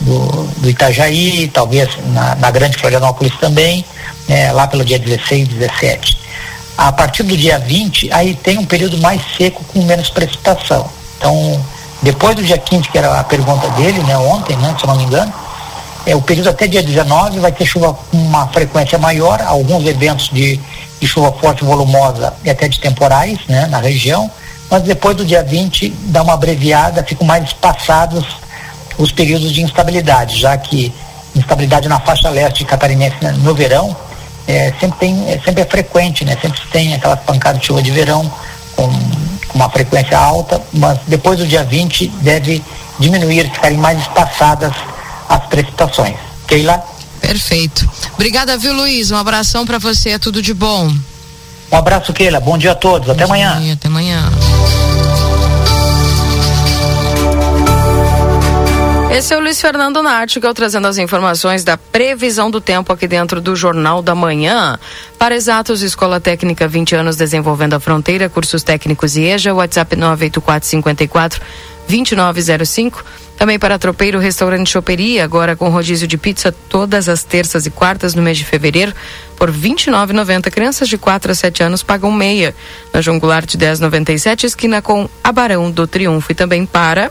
[SPEAKER 6] do, do Itajaí, talvez na, na Grande Florianópolis também, né, lá pelo dia 16, 17. A partir do dia 20, aí tem um período mais seco com menos precipitação. Então, depois do dia 15, que era a pergunta dele, né, ontem, né, se eu não me engano, é, o período até dia 19 vai ter chuva com uma frequência maior, alguns eventos de, de chuva forte volumosa e até de temporais né, na região, mas depois do dia 20 dá uma abreviada, ficam mais espaçados os períodos de instabilidade, já que instabilidade na faixa leste catarinense né, no verão é, sempre tem é, sempre é frequente, né? Sempre tem aquelas pancadas de chuva de verão com uma frequência alta, mas depois do dia 20 deve diminuir, ficarem mais espaçadas as precipitações. Keila?
[SPEAKER 1] Perfeito. Obrigada, viu, Luiz? Um abração para você, é tudo de bom.
[SPEAKER 6] Um abraço, Keila. Bom dia a todos. Até Bom amanhã.
[SPEAKER 1] Dia, até amanhã. Esse é o Luiz Fernando Nártigal trazendo as informações da previsão do tempo aqui dentro do Jornal da Manhã. Para exatos, Escola Técnica 20 anos desenvolvendo a fronteira, cursos técnicos e EJA, WhatsApp 98454 2905. Também para Tropeiro Restaurante Choperia, agora com rodízio de pizza todas as terças e quartas no mês de fevereiro, por R$ 29,90. Crianças de 4 a 7 anos pagam meia. Na João Goulart de 10,97, esquina com Abarão do Triunfo. E também para.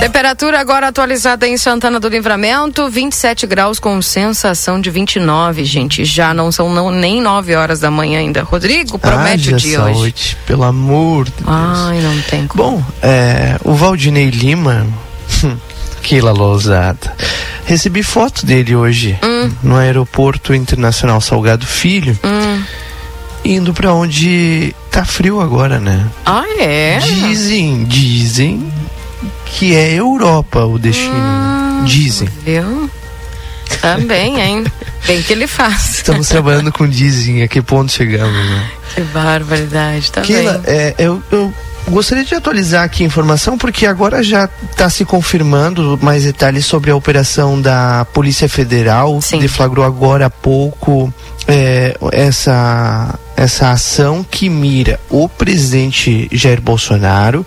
[SPEAKER 1] Temperatura agora atualizada em Santana do Livramento, 27 graus com sensação de 29, gente. Já não são não, nem 9 horas da manhã ainda. Rodrigo, promete
[SPEAKER 3] Haja
[SPEAKER 1] o dia
[SPEAKER 3] saúde,
[SPEAKER 1] hoje.
[SPEAKER 3] pelo amor de Deus.
[SPEAKER 1] Ai, não tem como.
[SPEAKER 3] Bom, é, o Valdinei Lima, Keila Lousada, recebi foto dele hoje
[SPEAKER 1] Hum.
[SPEAKER 3] no Aeroporto Internacional Salgado Filho,
[SPEAKER 1] Hum.
[SPEAKER 3] Indo pra onde tá frio agora, né?
[SPEAKER 1] Ah, é?
[SPEAKER 3] Dizem, dizem que é Europa o destino.
[SPEAKER 1] Hum.
[SPEAKER 3] Dizem.
[SPEAKER 1] Viu? Também, hein? Bem que ele faz.
[SPEAKER 3] Estamos trabalhando com dizem, a que ponto chegamos, né?
[SPEAKER 1] Que barbaridade, tá
[SPEAKER 3] Keila, é, eu, eu gostaria de atualizar aqui a informação, porque agora já está se confirmando mais detalhes sobre a operação da Polícia Federal.
[SPEAKER 1] Sim.
[SPEAKER 3] Deflagrou agora há pouco é, essa, essa ação que mira o presidente Jair Bolsonaro,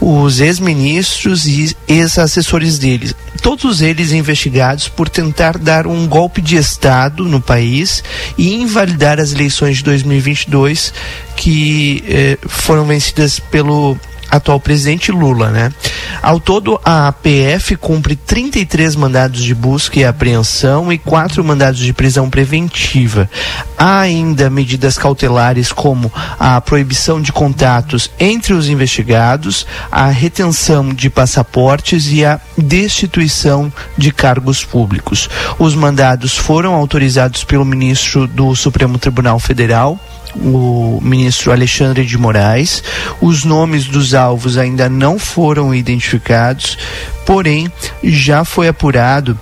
[SPEAKER 3] os ex-ministros e ex-assessores deles. Todos eles investigados por tentar dar um golpe de Estado no país e invalidar as eleições de 2022 que eh, foram vencidas pelo atual presidente Lula, né? Ao todo, a APF cumpre 33 mandados de busca e apreensão e quatro mandados de prisão preventiva. Há ainda medidas cautelares como a proibição de contatos entre os investigados, a retenção de passaportes e a destituição de cargos públicos. Os mandados foram autorizados pelo ministro do Supremo Tribunal Federal, o ministro Alexandre de Moraes. Os nomes dos alvos ainda não foram identificados, porém já foi apurado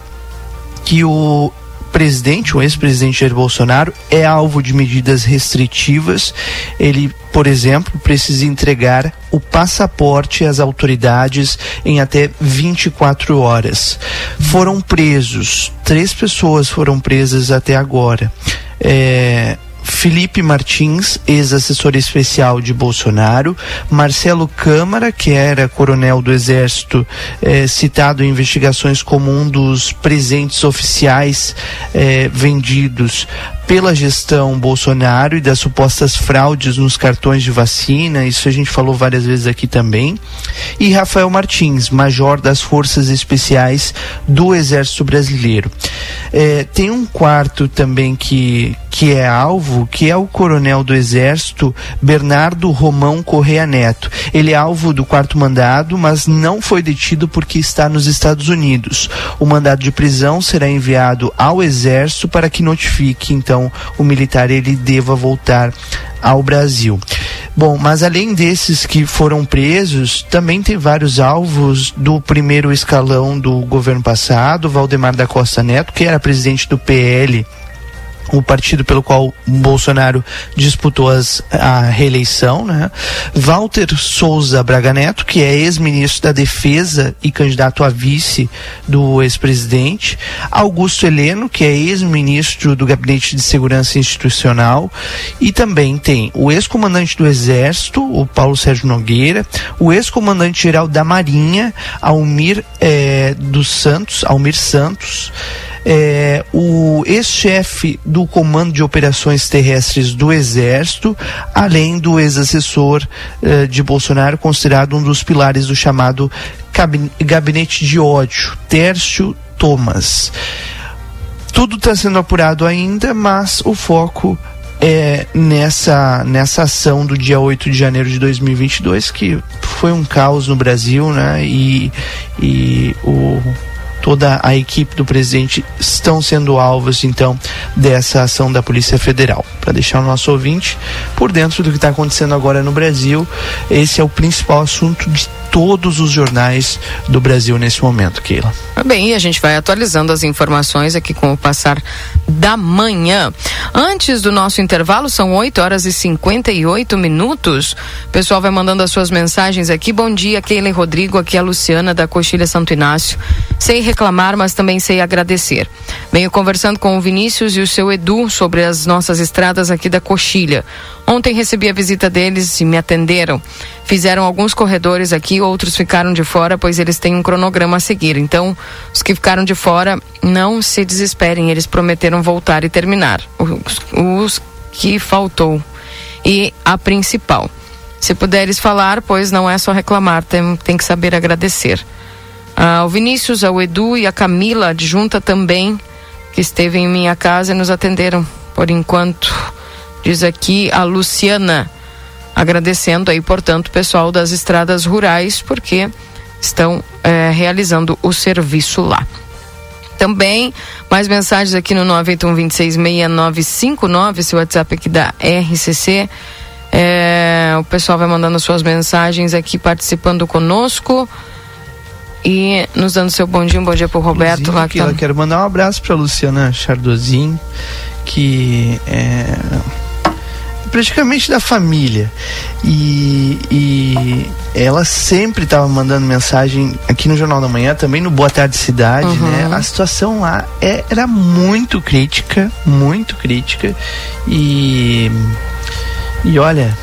[SPEAKER 3] que o presidente, o ex-presidente Jair Bolsonaro, é alvo de medidas restritivas. Ele, por exemplo, precisa entregar o passaporte às autoridades em até 24 horas. Foram presos, três pessoas foram presas até agora. É, Felipe Martins, ex-assessor especial de Bolsonaro, Marcelo Câmara, que era coronel do Exército, eh, citado em investigações como um dos presentes oficiais eh, vendidos pela gestão Bolsonaro e das supostas fraudes nos cartões de vacina, isso a gente falou várias vezes aqui também, e Rafael Martins, major das Forças Especiais do Exército Brasileiro. Eh, tem um quarto também que, que é alvo, que é o coronel do Exército Bernardo Romão Correia Neto. Ele é alvo do quarto mandado, mas não foi detido porque está nos Estados Unidos. O mandado de prisão será enviado ao Exército para que notifique, então, o militar ele deva voltar ao Brasil. Bom, mas além desses que foram presos, também tem vários alvos do primeiro escalão do governo passado, Valdemar da Costa Neto, que era presidente do PL o partido pelo qual Bolsonaro disputou as, a reeleição, né? Walter Souza Braga Neto, que é ex-ministro da Defesa e candidato a vice do ex-presidente, Augusto Heleno, que é ex-ministro do Gabinete de Segurança Institucional, e também tem o ex-comandante do Exército, o Paulo Sérgio Nogueira, o ex-comandante-geral da Marinha, Almir eh, dos Santos, Almir Santos, é, o ex-chefe do Comando de Operações Terrestres do Exército, além do ex-assessor é, de Bolsonaro, considerado um dos pilares do chamado Gabinete de Ódio, Tércio Thomas. Tudo está sendo apurado ainda, mas o foco é, nessa, nessa ação do dia 8 de janeiro de 2022, que foi um caos no Brasil, né? E, e o, toda a equipe do presidente estão sendo alvos, então, dessa ação da Polícia Federal. Para deixar o nosso ouvinte por dentro do que está acontecendo agora no Brasil, esse é o principal assunto de todos os jornais do Brasil nesse momento, Keila.
[SPEAKER 1] Bem, a gente vai atualizando as informações aqui com o passar da manhã. Antes do nosso intervalo, são 8 horas e 58 minutos. O pessoal vai mandando as suas mensagens aqui. Bom dia, Keila e Rodrigo. Aqui é a Luciana da Coxilha Santo Inácio. Sei reclamar, mas também sei agradecer. Venho conversando com o Vinícius e o seu Edu sobre as nossas estradas aqui da Coxilha. Ontem recebi a visita deles e me atenderam. Fizeram alguns corredores aqui, outros ficaram de fora, pois eles têm um cronograma a seguir. Então, os que ficaram de fora, não se desesperem, eles prometeram voltar e terminar. Os, os que faltou. E a principal. Se puderes falar, pois não é só reclamar, tem, tem que saber agradecer. Ah, o Vinícius, ao Edu e a Camila, adjunta também, que esteve em minha casa e nos atenderam. Por enquanto, diz aqui a Luciana agradecendo aí, portanto, o pessoal das estradas rurais, porque estão é, realizando o serviço lá. Também, mais mensagens aqui no 981266959, esse WhatsApp aqui da RCC. É, o pessoal vai mandando suas mensagens aqui, participando conosco e nos dando seu bom dia, um bom dia pro Roberto lá que
[SPEAKER 3] tá...
[SPEAKER 1] tá...
[SPEAKER 3] quero mandar um abraço para Luciana Chardozin, que é praticamente da família. E, e ela sempre estava mandando mensagem aqui no Jornal da Manhã, também no Boa Tarde Cidade, uhum. né? A situação lá é, era muito crítica, muito crítica. E, e olha,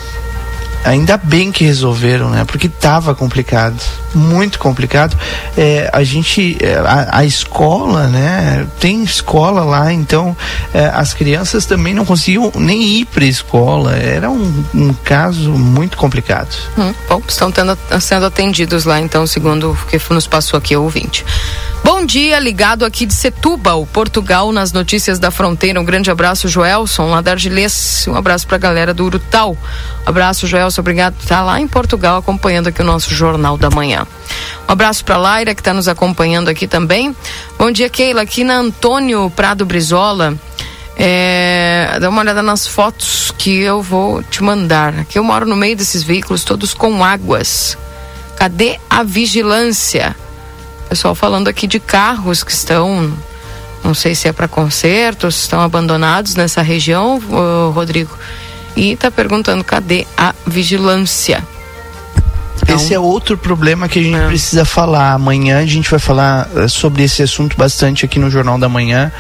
[SPEAKER 3] ainda bem que resolveram, né? Porque estava complicado, muito complicado. É, a gente, é, a, a, escola, né? Tem escola lá, então é, as crianças também não conseguiam nem ir para escola. Era um, um, caso muito complicado.
[SPEAKER 1] Hum, bom, estão tendo, sendo atendidos lá, então, segundo o que nos passou aqui o ouvinte. Bom dia, ligado aqui de Setúbal, Portugal, nas notícias da fronteira. Um grande abraço, Joelson, lá da Argilês. Um abraço para a galera do Urutau. Abraço, Joelson, obrigado por estar lá em Portugal acompanhando aqui o nosso Jornal da Manhã. Um abraço para Laira, que está nos acompanhando aqui também. Bom dia, Keila, aqui na Antônio Prado Brizola. É, dá uma olhada nas fotos que eu vou te mandar. Aqui eu moro no meio desses veículos, todos com águas. Cadê a vigilância? Pessoal falando aqui de carros que estão, não sei se é para conserto, se estão abandonados nessa região, Rodrigo. E está perguntando cadê a vigilância.
[SPEAKER 3] Então, esse é outro problema que a gente é. precisa falar. Amanhã a gente vai falar uh, sobre esse assunto bastante aqui no Jornal da Manhã,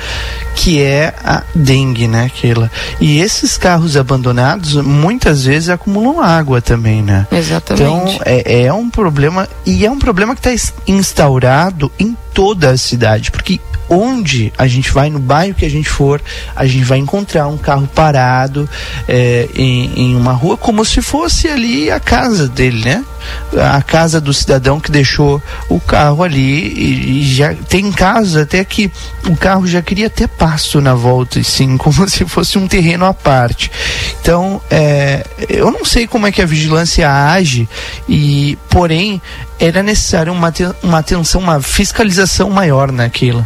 [SPEAKER 3] que é a dengue, né, Keila? E esses carros abandonados muitas vezes acumulam água também, né?
[SPEAKER 1] Exatamente.
[SPEAKER 3] Então é, é um problema, e é um problema que está instaurado em toda a cidade, porque onde a gente vai, no bairro que a gente for, a gente vai encontrar um carro parado é, em, em, uma rua como se fosse ali a casa dele, né? A casa do cidadão que deixou o carro ali e, e já tem casos até que o carro já queria ter passo na volta, sim, como se fosse um terreno à parte. Então, é, eu não sei como é que a vigilância age e, porém, era necessário uma, uma atenção, uma fiscalização maior naquilo.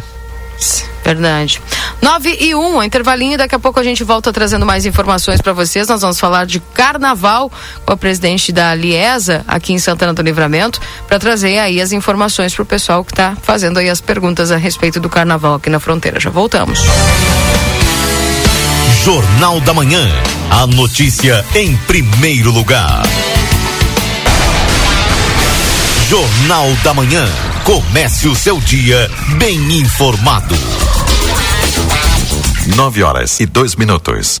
[SPEAKER 1] Verdade. 9 e 1, um, intervalinho, daqui a pouco a gente volta trazendo mais informações para vocês. Nós vamos falar de carnaval com a presidente da Liesa aqui em Santana do Livramento, para trazer aí as informações para o pessoal que está fazendo aí as perguntas a respeito do carnaval aqui na fronteira. Já voltamos.
[SPEAKER 7] Jornal da Manhã. A notícia em primeiro lugar. Jornal da Manhã. Comece o seu dia bem informado.
[SPEAKER 8] Nove horas e dois minutos.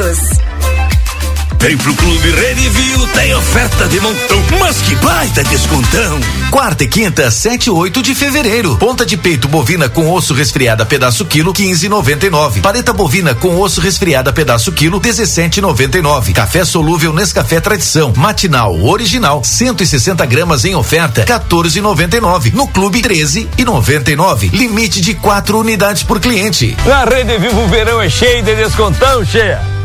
[SPEAKER 9] Unidos.
[SPEAKER 10] Vem pro Clube Redivio, tem oferta de montão, mas que baita descontão.
[SPEAKER 11] Quarta e quinta, 7 e 8 de fevereiro. Ponta de peito bovina com osso resfriada pedaço quilo, 15,99. Paleta bovina com osso resfriada pedaço quilo, 17,99. Café solúvel Nescafé Tradição, matinal, original, 160 gramas em oferta, 14,99. No Clube 13,99. Limite de quatro unidades por cliente.
[SPEAKER 12] Na Rede Vivo o verão é cheio de descontão, cheia.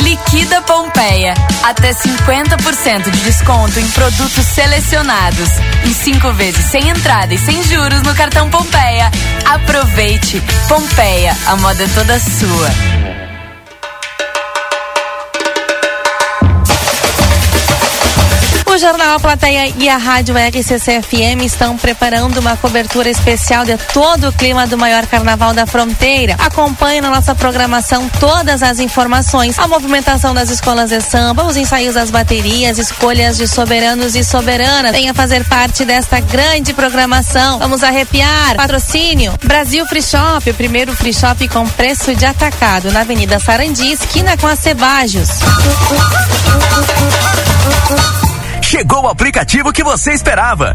[SPEAKER 13] Liquida Pompeia. Até 50% de desconto em produtos selecionados. E cinco vezes sem entrada e sem juros no cartão Pompeia. Aproveite. Pompeia, a moda é toda sua.
[SPEAKER 14] O Jornal A Plateia e a Rádio RCC FM estão preparando uma cobertura especial de todo o clima do maior carnaval da fronteira. Acompanhe na nossa programação todas as informações, a movimentação das escolas de samba, os ensaios das baterias, escolhas de soberanos e soberanas. Venha fazer parte desta grande programação. Vamos arrepiar. Patrocínio Brasil Free Shop, o primeiro free shop com preço de atacado na Avenida Sarandi, esquina com a Cebajos.
[SPEAKER 15] Chegou o aplicativo que você esperava.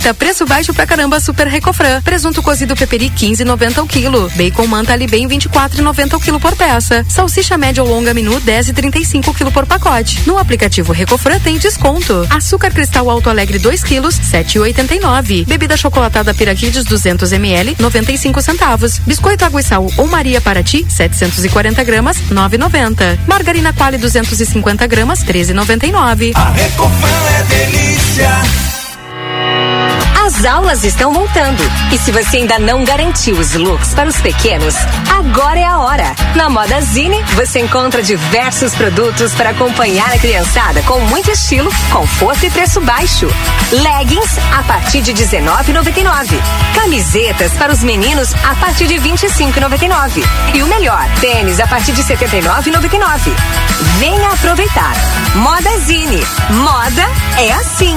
[SPEAKER 1] Quinta, preço baixo pra caramba, Super Recofran. Presunto cozido peperi 15,90 ao quilo. Bacon manta ali bem 24,90 ao quilo por peça. Salsicha média ou longa menu 10,35 quilo por pacote. No aplicativo Recofran tem desconto. Açúcar cristal Alto Alegre 2 quilos 7,89. Bebida chocolatada Piraquides 200 ml 95 centavos. Biscoito água e sal ou Maria Paraty 740 gramas 9,90. Margarina Quali 250 gramas 13,99.
[SPEAKER 10] A Recofran é delícia.
[SPEAKER 9] As aulas estão voltando. E se você ainda não garantiu os looks para os pequenos, agora é a hora. Na Moda Zine, você encontra diversos produtos para acompanhar a criançada com muito estilo, conforto e preço baixo. Leggings a partir de R$19,99. Camisetas para os meninos a partir de R$25,99. E o melhor, tênis a partir de R$79,99. Venha aproveitar. Moda Zine. Moda é assim.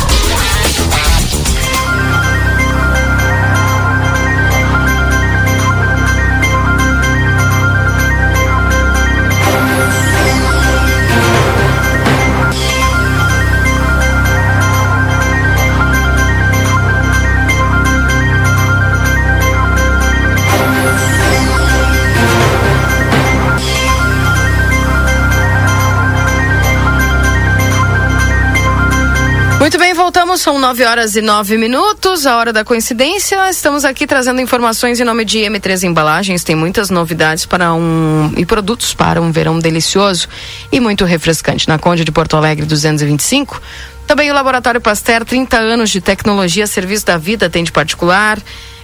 [SPEAKER 1] São 9 horas e 9 minutos, a hora da coincidência. Estamos aqui trazendo informações em nome de M3 Embalagens. Tem muitas novidades para um e produtos para um verão delicioso e muito refrescante. Na Conde de Porto Alegre 225. Também o Laboratório Pasteur, 30 anos de tecnologia, serviço da vida, atende particular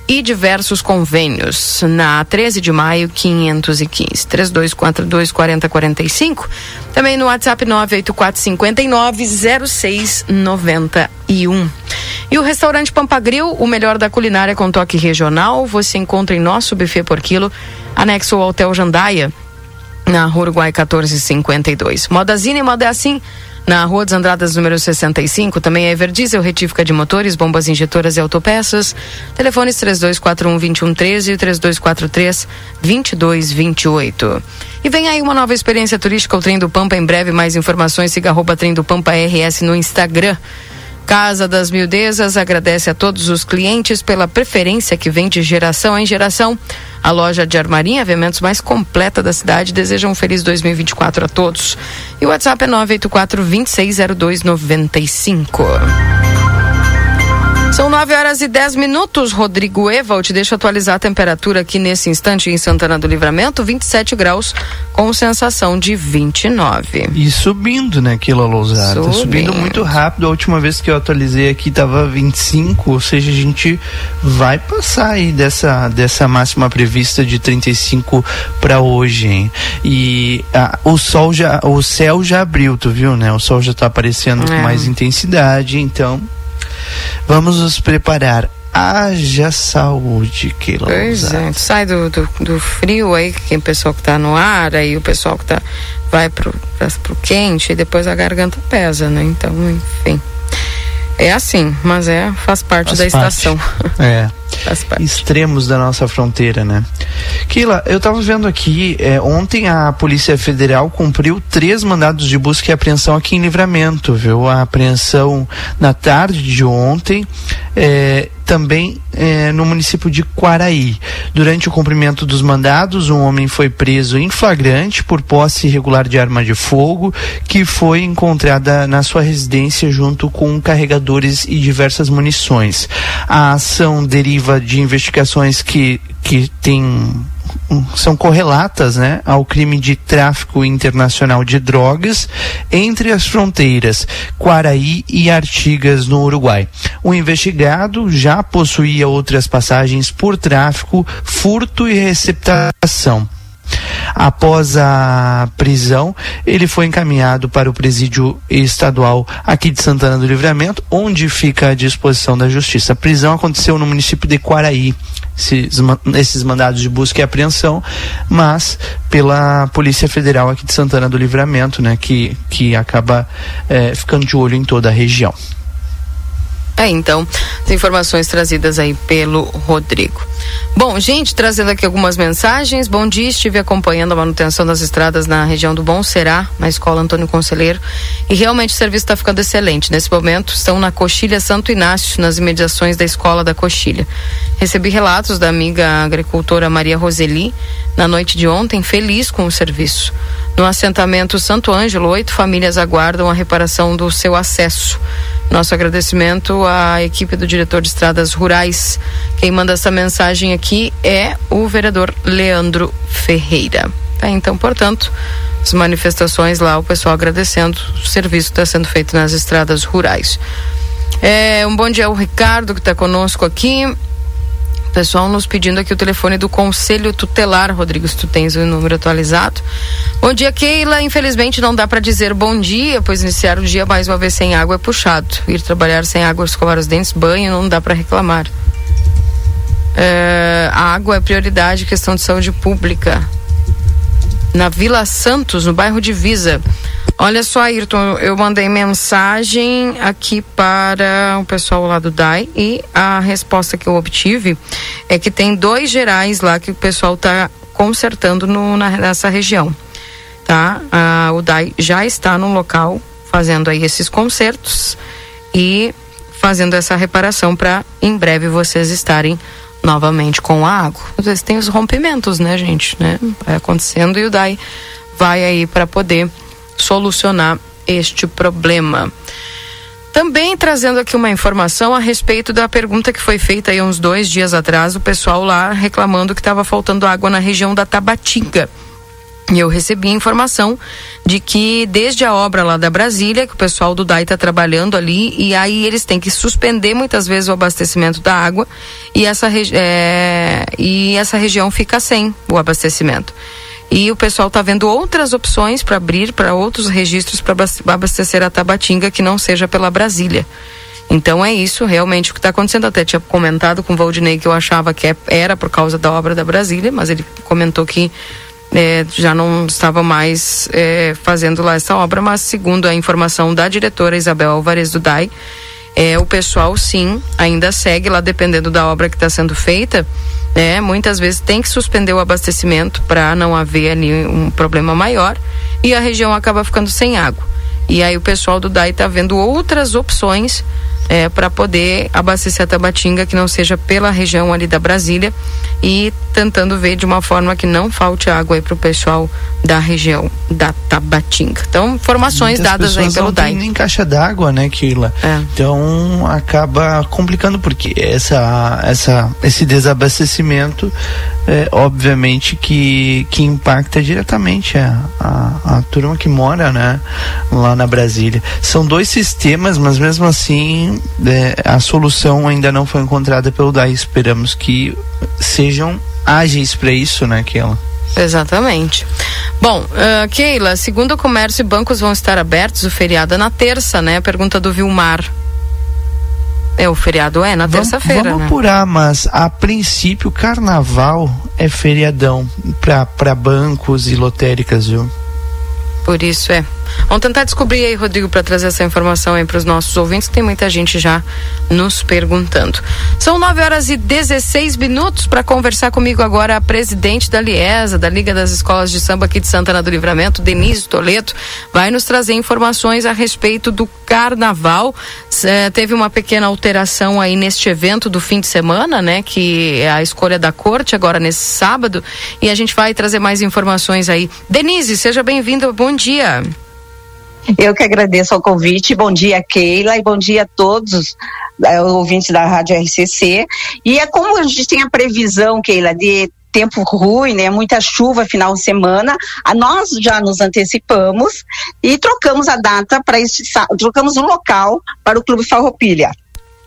[SPEAKER 1] e diversos convênios. Na 13 de maio, 515. 3242 4045. Também no WhatsApp 984 59 0691. E o restaurante Pampagril, o melhor da culinária com toque regional, você encontra em nosso buffet por quilo, anexo ao Hotel Jandaia, na Uruguai 1452. Modazine, moda é assim. Na Rua dos Andradas, número 65, também é Everdiesel, retífica de motores, bombas injetoras e autopeças. Telefones 3241-2113 e 3243-2228. E vem aí uma nova experiência turística, o Trem do Pampa. Em breve, mais informações, siga arroba Trem do Pampa RS no Instagram. Casa das Mildezas agradece a todos os clientes pela preferência que vem de geração em geração. A loja de armarinha, eventos mais completa da cidade, deseja um feliz 2024 a todos. E o WhatsApp é 984 260295. São 9 horas e 10 minutos. Rodrigo Evald, deixa eu atualizar a temperatura aqui nesse instante em Santana do Livramento: 27 graus, com sensação de 29.
[SPEAKER 3] E subindo, né, Quila Lousada? Subindo. subindo muito rápido. A última vez que eu atualizei aqui tava 25, ou seja, a gente vai passar aí dessa, dessa máxima prevista de 35 para hoje, hein? E ah, o sol já, o céu já abriu, tu viu, né? O sol já tá aparecendo é. com mais intensidade, então Vamos nos preparar. Haja saúde, que
[SPEAKER 1] Pois é, sai do, do, do, frio aí, que o pessoal que tá no ar, aí o pessoal que tá, vai pro, pro quente e depois a garganta pesa, né? Então, enfim. É assim, mas é, faz parte faz da parte. estação.
[SPEAKER 3] É. Extremos da nossa fronteira, né? Kila, eu estava vendo aqui, é, ontem a Polícia Federal cumpriu três mandados de busca e apreensão aqui em Livramento, viu? A apreensão na tarde de ontem, é, também é, no município de Quaraí. Durante o cumprimento dos mandados, um homem foi preso em flagrante por posse irregular de arma de fogo, que foi encontrada na sua residência junto com carregadores e diversas munições. A ação deriva de investigações que, que tem são correlatas né, ao crime de tráfico internacional de drogas entre as fronteiras Quaraí e Artigas, no Uruguai. O investigado já possuía outras passagens por tráfico, furto e receptação. Após a prisão, ele foi encaminhado para o presídio estadual aqui de Santana do Livramento, onde fica à disposição da justiça. A prisão aconteceu no município de Quaraí, esses, esses mandados de busca e apreensão, mas pela Polícia Federal aqui de Santana do Livramento, né, que, que acaba é, ficando de olho em toda a região.
[SPEAKER 1] É, então, as informações trazidas aí pelo Rodrigo. Bom, gente, trazendo aqui algumas mensagens. Bom dia, estive acompanhando a manutenção das estradas na região do Bom Será, na escola Antônio Conselheiro, e realmente o serviço está ficando excelente. Nesse momento, estão na Coxilha Santo Inácio, nas imediações da escola da Coxilha. Recebi relatos da amiga agricultora Maria Roseli na noite de ontem, feliz com o serviço. No assentamento Santo Ângelo, oito famílias aguardam a reparação do seu acesso. Nosso agradecimento à equipe do diretor de estradas rurais. Quem manda essa mensagem aqui é o vereador Leandro Ferreira. Tá, então, portanto, as manifestações lá, o pessoal agradecendo o serviço que está sendo feito nas estradas rurais. É, um bom dia ao Ricardo que está conosco aqui. Pessoal nos pedindo aqui o telefone do Conselho Tutelar, Rodrigo, se tu tens o número atualizado. Bom dia, Keila. Infelizmente não dá para dizer bom dia, pois iniciar o dia mais uma vez sem água é puxado. Ir trabalhar sem água, escovar os dentes, banho, não dá para reclamar. É, água é prioridade, questão de saúde pública. Na Vila Santos, no bairro Divisa. Olha só, Ayrton, eu mandei mensagem aqui para o pessoal lá do DAI e a resposta que eu obtive é que tem dois gerais lá que o pessoal está consertando no, na, nessa região. Tá? Ah, o DAI já está no local fazendo aí esses consertos e fazendo essa reparação para em breve vocês estarem novamente com a água. Às vezes tem os rompimentos, né, gente? Né? Vai acontecendo e o DAI vai aí para poder solucionar este problema. Também trazendo aqui uma informação a respeito da pergunta que foi feita aí uns dois dias atrás, o pessoal lá reclamando que estava faltando água na região da Tabatinga. E eu recebi a informação de que desde a obra lá da Brasília, que o pessoal do DAI está trabalhando ali, e aí eles têm que suspender muitas vezes o abastecimento da água, e essa, é, e essa região fica sem o abastecimento e o pessoal está vendo outras opções para abrir para outros registros para abastecer a Tabatinga que não seja pela Brasília. Então é isso realmente o que está acontecendo. Até tinha comentado com o Valdinei que eu achava que é, era por causa da obra da Brasília, mas ele comentou que é, já não estava mais é, fazendo lá essa obra, mas segundo a informação da diretora Isabel Alvarez do DAI, é, o pessoal sim ainda segue lá dependendo da obra que está sendo feita né? Muitas vezes tem que suspender o abastecimento para não haver ali um problema maior e a região acaba ficando sem água. E aí o pessoal do DAI está vendo outras opções é, para poder abastecer a Tabatinga que não seja pela região ali da Brasília e tentando ver de uma forma que não falte água aí para o pessoal da região da Tabatinga. Então, informações Muitas dadas aí pelo
[SPEAKER 3] não
[SPEAKER 1] DAI.
[SPEAKER 3] Tem nem caixa d'água, né, Keila? É. Então acaba complicando porque essa, essa, esse desabastecimento, é, obviamente que, que impacta diretamente a, a, a turma que mora, né, lá na Brasília. São dois sistemas, mas mesmo assim é, a solução ainda não foi encontrada pelo DAI. Esperamos que sejam ágeis para isso, né, Keila?
[SPEAKER 1] Exatamente. Bom, uh, Keila, segundo o comércio e bancos vão estar abertos, o feriado é na terça, né? Pergunta do Vilmar. É, o feriado é na terça-feira,
[SPEAKER 3] Vamos
[SPEAKER 1] né?
[SPEAKER 3] apurar, mas a princípio carnaval é feriadão para bancos e lotéricas, viu?
[SPEAKER 1] Por isso é. Vamos tentar descobrir aí, Rodrigo, para trazer essa informação aí para os nossos ouvintes, tem muita gente já nos perguntando. São 9 horas e 16 minutos para conversar comigo agora a presidente da Liesa, da Liga das Escolas de Samba aqui de Santana do Livramento, Denise Toledo, vai nos trazer informações a respeito do carnaval. É, teve uma pequena alteração aí neste evento do fim de semana, né? Que é a escolha da corte agora nesse sábado. E a gente vai trazer mais informações aí. Denise, seja bem-vinda. Bom dia.
[SPEAKER 16] Eu que agradeço o convite. Bom dia, Keila, e bom dia a todos os uh, ouvintes da Rádio RCC. E é como a gente tem a previsão, Keila, de tempo ruim, né? Muita chuva final de semana. A nós já nos antecipamos e trocamos a data para esse trocamos o local para o Clube Farroupilha.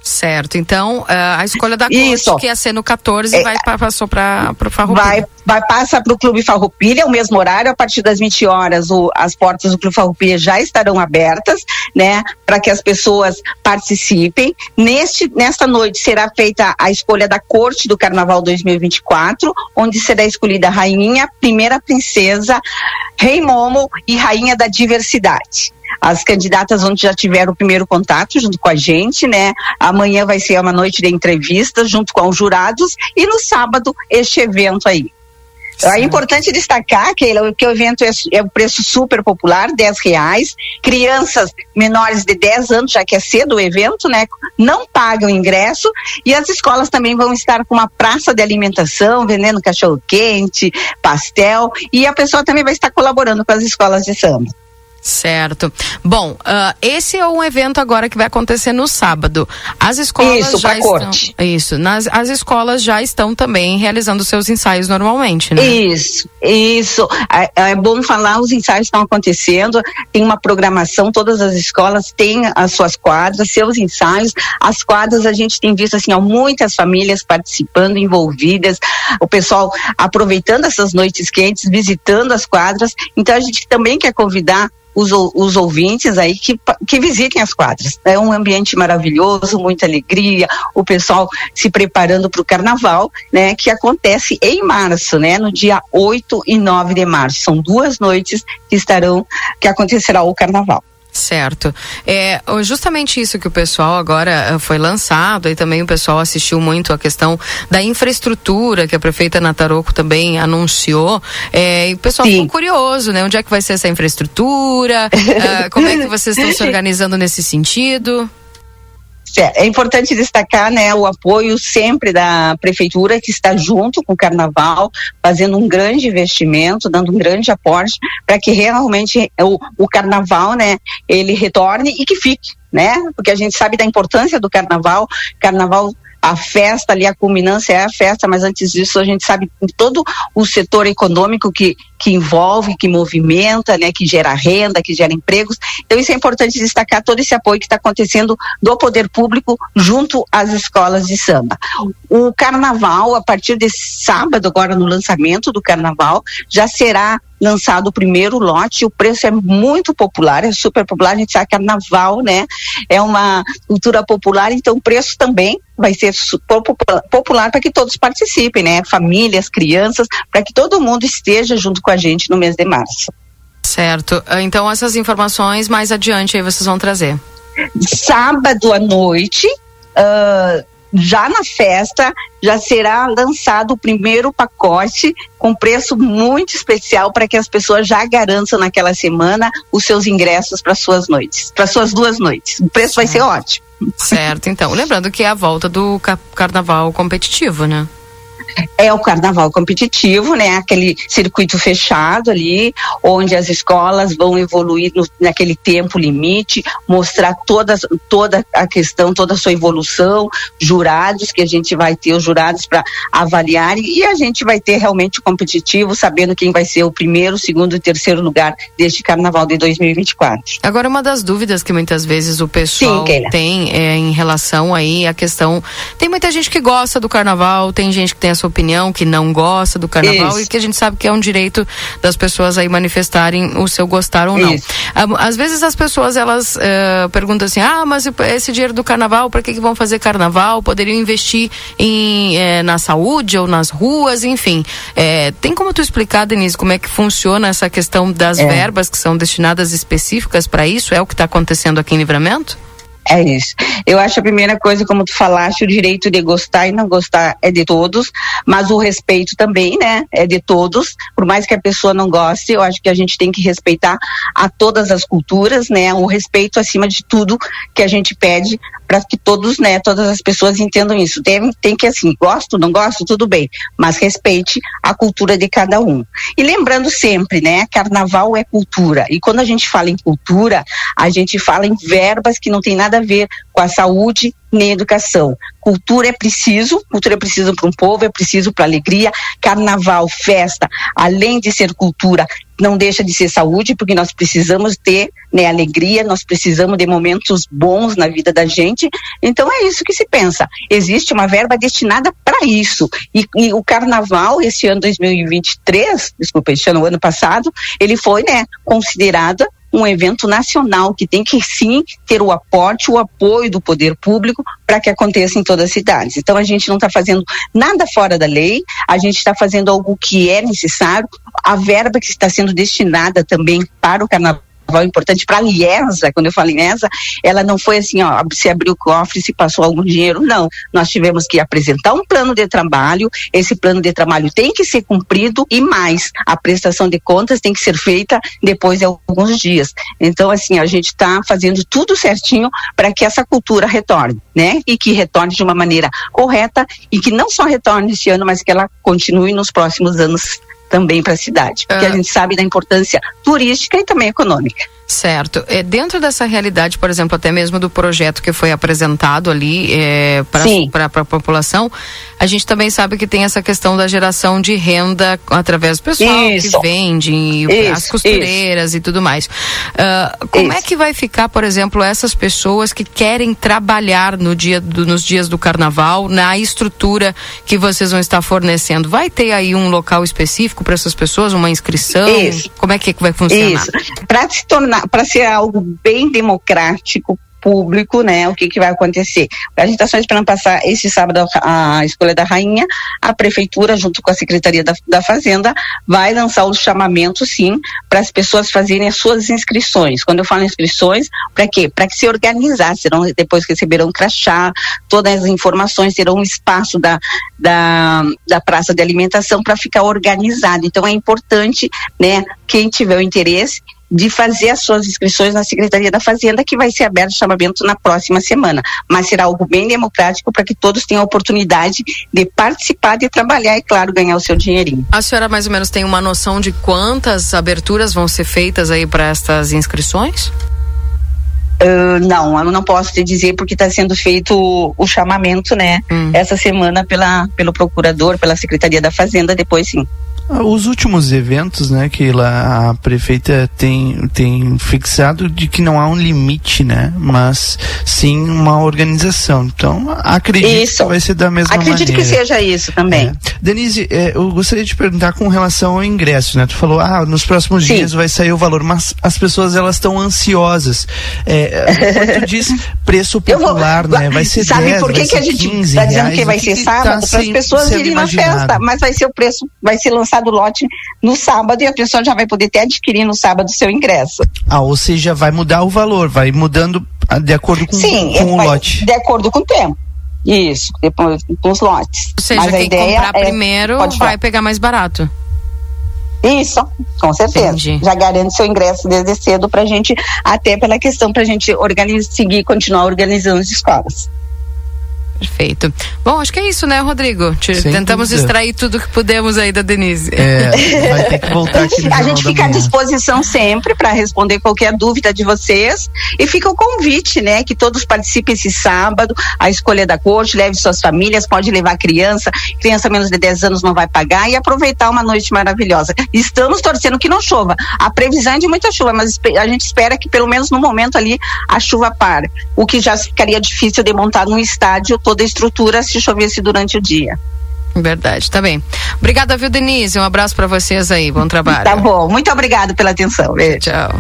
[SPEAKER 1] Certo. Então, uh, a escolha da Isso. que ia ser no 14, é, vai passou para o Farroupilha.
[SPEAKER 16] Vai, vai passar para o Clube Farroupilha, o mesmo horário, a partir das 20 horas, o, as portas do Clube Farroupilha já estarão abertas, né, para que as pessoas participem. Neste, nesta noite será feita a escolha da corte do Carnaval 2024, onde será escolhida a rainha, primeira princesa, rei Momo e rainha da diversidade. As candidatas onde já tiveram o primeiro contato junto com a gente, né? Amanhã vai ser uma noite de entrevistas junto com os jurados e no sábado este evento aí. É importante destacar que, que o evento é, é um preço super popular, 10 reais. Crianças menores de 10 anos, já que é cedo o evento, né? Não pagam ingresso. E as escolas também vão estar com uma praça de alimentação, vendendo cachorro quente, pastel. E a pessoa também vai estar colaborando com as escolas de samba.
[SPEAKER 1] Certo. Bom, uh, esse é um evento agora que vai acontecer no sábado. As escolas
[SPEAKER 16] isso,
[SPEAKER 1] já
[SPEAKER 16] estão. Corte.
[SPEAKER 1] Isso. Nas, as escolas já estão também realizando seus ensaios normalmente, né?
[SPEAKER 16] Isso, isso. É, é bom falar, os ensaios estão acontecendo, tem uma programação, todas as escolas têm as suas quadras, seus ensaios. As quadras a gente tem visto assim, ó, muitas famílias participando, envolvidas, o pessoal aproveitando essas noites quentes, visitando as quadras. Então a gente também quer convidar os, os ouvintes aí que, que visitem as quadras. É um ambiente maravilhoso, muita alegria, o pessoal se preparando para o carnaval, né, que acontece em março, né, no dia 8 e 9 de março. São duas noites que estarão, que acontecerá o carnaval.
[SPEAKER 1] Certo. É justamente isso que o pessoal agora eh, foi lançado e também o pessoal assistiu muito a questão da infraestrutura que a prefeita Nataroco também anunciou. É, e o pessoal Sim. ficou curioso, né? Onde é que vai ser essa infraestrutura? uh, como é que vocês estão se organizando nesse sentido?
[SPEAKER 16] É importante destacar né, o apoio sempre da prefeitura que está junto com o carnaval, fazendo um grande investimento, dando um grande aporte para que realmente o, o carnaval né, ele retorne e que fique, né? Porque a gente sabe da importância do carnaval. Carnaval a festa ali, a culminância é a festa, mas antes disso a gente sabe todo o setor econômico que, que envolve, que movimenta, né, que gera renda, que gera empregos. Então isso é importante destacar todo esse apoio que está acontecendo do poder público junto às escolas de samba. O carnaval, a partir de sábado, agora no lançamento do carnaval, já será lançado o primeiro lote, o preço é muito popular, é super popular, a gente sabe que carnaval, né, é uma cultura popular, então o preço também vai ser popular para que todos participem, né, famílias, crianças, para que todo mundo esteja junto com a gente no mês de março.
[SPEAKER 1] Certo, então essas informações mais adiante aí vocês vão trazer.
[SPEAKER 16] Sábado à noite, uh, já na festa já será lançado o primeiro pacote com preço muito especial para que as pessoas já garantam naquela semana os seus ingressos para suas noites, para suas duas noites. O preço certo. vai ser ótimo.
[SPEAKER 1] Certo, então. Lembrando que é a volta do carnaval competitivo, né?
[SPEAKER 16] É o carnaval competitivo, né? Aquele circuito fechado ali, onde as escolas vão evoluir no, naquele tempo limite, mostrar toda, toda a questão, toda a sua evolução, jurados, que a gente vai ter os jurados para avaliar e a gente vai ter realmente o competitivo, sabendo quem vai ser o primeiro, segundo e terceiro lugar deste carnaval de 2024.
[SPEAKER 1] Agora, uma das dúvidas que muitas vezes o pessoal Sim, tem é em relação aí à questão. Tem muita gente que gosta do carnaval, tem gente que tem a sua opinião, que não gosta do carnaval Isso. e que a gente sabe que é um direito das pessoas aí manifestarem o seu gostar ou não. Isso. Às vezes as pessoas elas uh, perguntam assim: ah, mas esse dinheiro do carnaval, para que, que vão fazer carnaval? Poderiam investir em, eh, na saúde ou nas ruas, enfim. Eh, tem como tu explicar, Denise, como é que funciona essa questão das é. verbas que são destinadas específicas para isso? É o que está acontecendo aqui em Livramento?
[SPEAKER 16] É isso. Eu acho a primeira coisa, como tu falaste, o direito de gostar e não gostar é de todos, mas o respeito também, né? É de todos. Por mais que a pessoa não goste, eu acho que a gente tem que respeitar a todas as culturas, né? O respeito acima de tudo que a gente pede para que todos, né, todas as pessoas entendam isso. Tem, tem que assim, gosto, não gosto, tudo bem, mas respeite a cultura de cada um. E lembrando sempre, né, carnaval é cultura. E quando a gente fala em cultura, a gente fala em verbas que não tem nada a ver com a saúde nem educação. Cultura é preciso, cultura é preciso para um povo, é preciso para alegria. Carnaval, festa, além de ser cultura, não deixa de ser saúde, porque nós precisamos ter né, alegria, nós precisamos de momentos bons na vida da gente. Então é isso que se pensa. Existe uma verba destinada para isso. E, e, o carnaval, esse ano 2023, desculpa, esse ano, ano passado, ele foi né, considerado um evento nacional que tem que sim ter o aporte, o apoio do poder público para que aconteça em todas as cidades. Então a gente não está fazendo nada fora da lei, a gente está fazendo algo que é necessário. A verba que está sendo destinada também para o carnaval carnaval importante para a quando eu falo Liesa, ela não foi assim, ó, se abriu o cofre, se passou algum dinheiro, não. Nós tivemos que apresentar um plano de trabalho, esse plano de trabalho tem que ser cumprido e mais, a prestação de contas tem que ser feita depois de alguns dias. Então, assim, a gente está fazendo tudo certinho para que essa cultura retorne, né? E que retorne de uma maneira correta e que não só retorne esse ano, mas que ela continue nos próximos anos também para a cidade, porque a ah. gente sabe da importância turística e também econômica.
[SPEAKER 1] Certo. É, dentro dessa realidade, por exemplo, até mesmo do projeto que foi apresentado ali é, para a população, a gente também sabe que tem essa questão da geração de renda através do pessoal isso. que vende, isso, as costureiras isso. e tudo mais. Uh, como é que vai ficar, por exemplo, essas pessoas que querem trabalhar no dia do, nos dias do carnaval, na estrutura que vocês vão estar fornecendo? Vai ter aí um local específico para essas pessoas, uma inscrição? Como é que vai funcionar?
[SPEAKER 16] Isso. Para se tornar para ser algo bem democrático, público, né, o que que vai acontecer. A gente está só esperando passar esse sábado a, escolha da rainha, a prefeitura junto com a Secretaria da, da Fazenda vai lançar o chamamento sim para as pessoas fazerem as suas inscrições. Quando eu falo inscrições, para quê? Para que se organizar, serão depois receberão crachá, todas as informações terão um espaço da, da, da praça de alimentação para ficar organizado. Então é importante, né, quem tiver o interesse de fazer as suas inscrições na Secretaria da Fazenda, que vai ser aberto o chamamento na próxima semana. Mas será algo bem democrático para que todos tenham a oportunidade de participar, de trabalhar e, claro, ganhar o seu dinheirinho.
[SPEAKER 1] A senhora mais ou menos tem uma noção de quantas aberturas vão ser feitas aí para estas inscrições?
[SPEAKER 16] Uh, não, eu não posso te dizer porque está sendo feito o, o chamamento, né? Hum. Essa semana pela, pelo procurador, pela Secretaria da Fazenda, depois sim.
[SPEAKER 3] Ah, os últimos eventos, né, que a prefeita tem, tem fixado de que não há um limite, né, mas sim uma organização. Então, acredito isso. que vai ser da mesma
[SPEAKER 16] acredito
[SPEAKER 3] maneira.
[SPEAKER 16] Acredito que seja isso também.
[SPEAKER 3] É. Denise, é, eu gostaria de perguntar com relação ao ingresso, né? Tu falou, ah, nos próximos sim. dias vai sair o valor, mas as pessoas elas estão ansiosas. É, quando tu diz preço popular, vou, né? Vai ser
[SPEAKER 16] Sabe
[SPEAKER 3] 10,
[SPEAKER 16] por que, que a gente está dizendo que vai ser sábado? Tá para as pessoas irem na festa, mas vai ser o preço, vai ser lançado do lote no sábado e a pessoa já vai poder ter adquirir no sábado o seu ingresso.
[SPEAKER 3] Ah, ou seja, vai mudar o valor, vai mudando ah, de acordo com,
[SPEAKER 16] Sim,
[SPEAKER 3] com o lote.
[SPEAKER 16] De acordo com o tempo. Isso, depois com os lotes.
[SPEAKER 1] Ou seja,
[SPEAKER 16] Mas
[SPEAKER 1] quem comprar
[SPEAKER 16] é,
[SPEAKER 1] primeiro vai pegar mais barato.
[SPEAKER 16] Isso, com certeza. Entendi. Já garante seu ingresso desde cedo para a gente, até pela questão para a gente organizar, seguir, continuar organizando as escolas.
[SPEAKER 1] Perfeito. Bom, acho que é isso, né, Rodrigo? Sem Tentamos dúvida. extrair tudo que pudemos aí da Denise.
[SPEAKER 3] É, vai ter que voltar aqui
[SPEAKER 16] A gente fica à disposição sempre para responder qualquer dúvida de vocês. E fica o convite, né, que todos participem esse sábado. A escolha da corte, leve suas famílias, pode levar criança. Criança menos de 10 anos não vai pagar e aproveitar uma noite maravilhosa. Estamos torcendo que não chova. A previsão é de muita chuva, mas a gente espera que pelo menos no momento ali a chuva pare. O que já ficaria difícil de montar num estádio toda a estrutura se chovesse durante o dia.
[SPEAKER 1] Verdade, tá bem. Obrigada, viu, Denise? Um abraço para vocês aí. Bom trabalho.
[SPEAKER 16] Tá bom. Muito obrigado pela atenção. Beijo.
[SPEAKER 1] Tchau.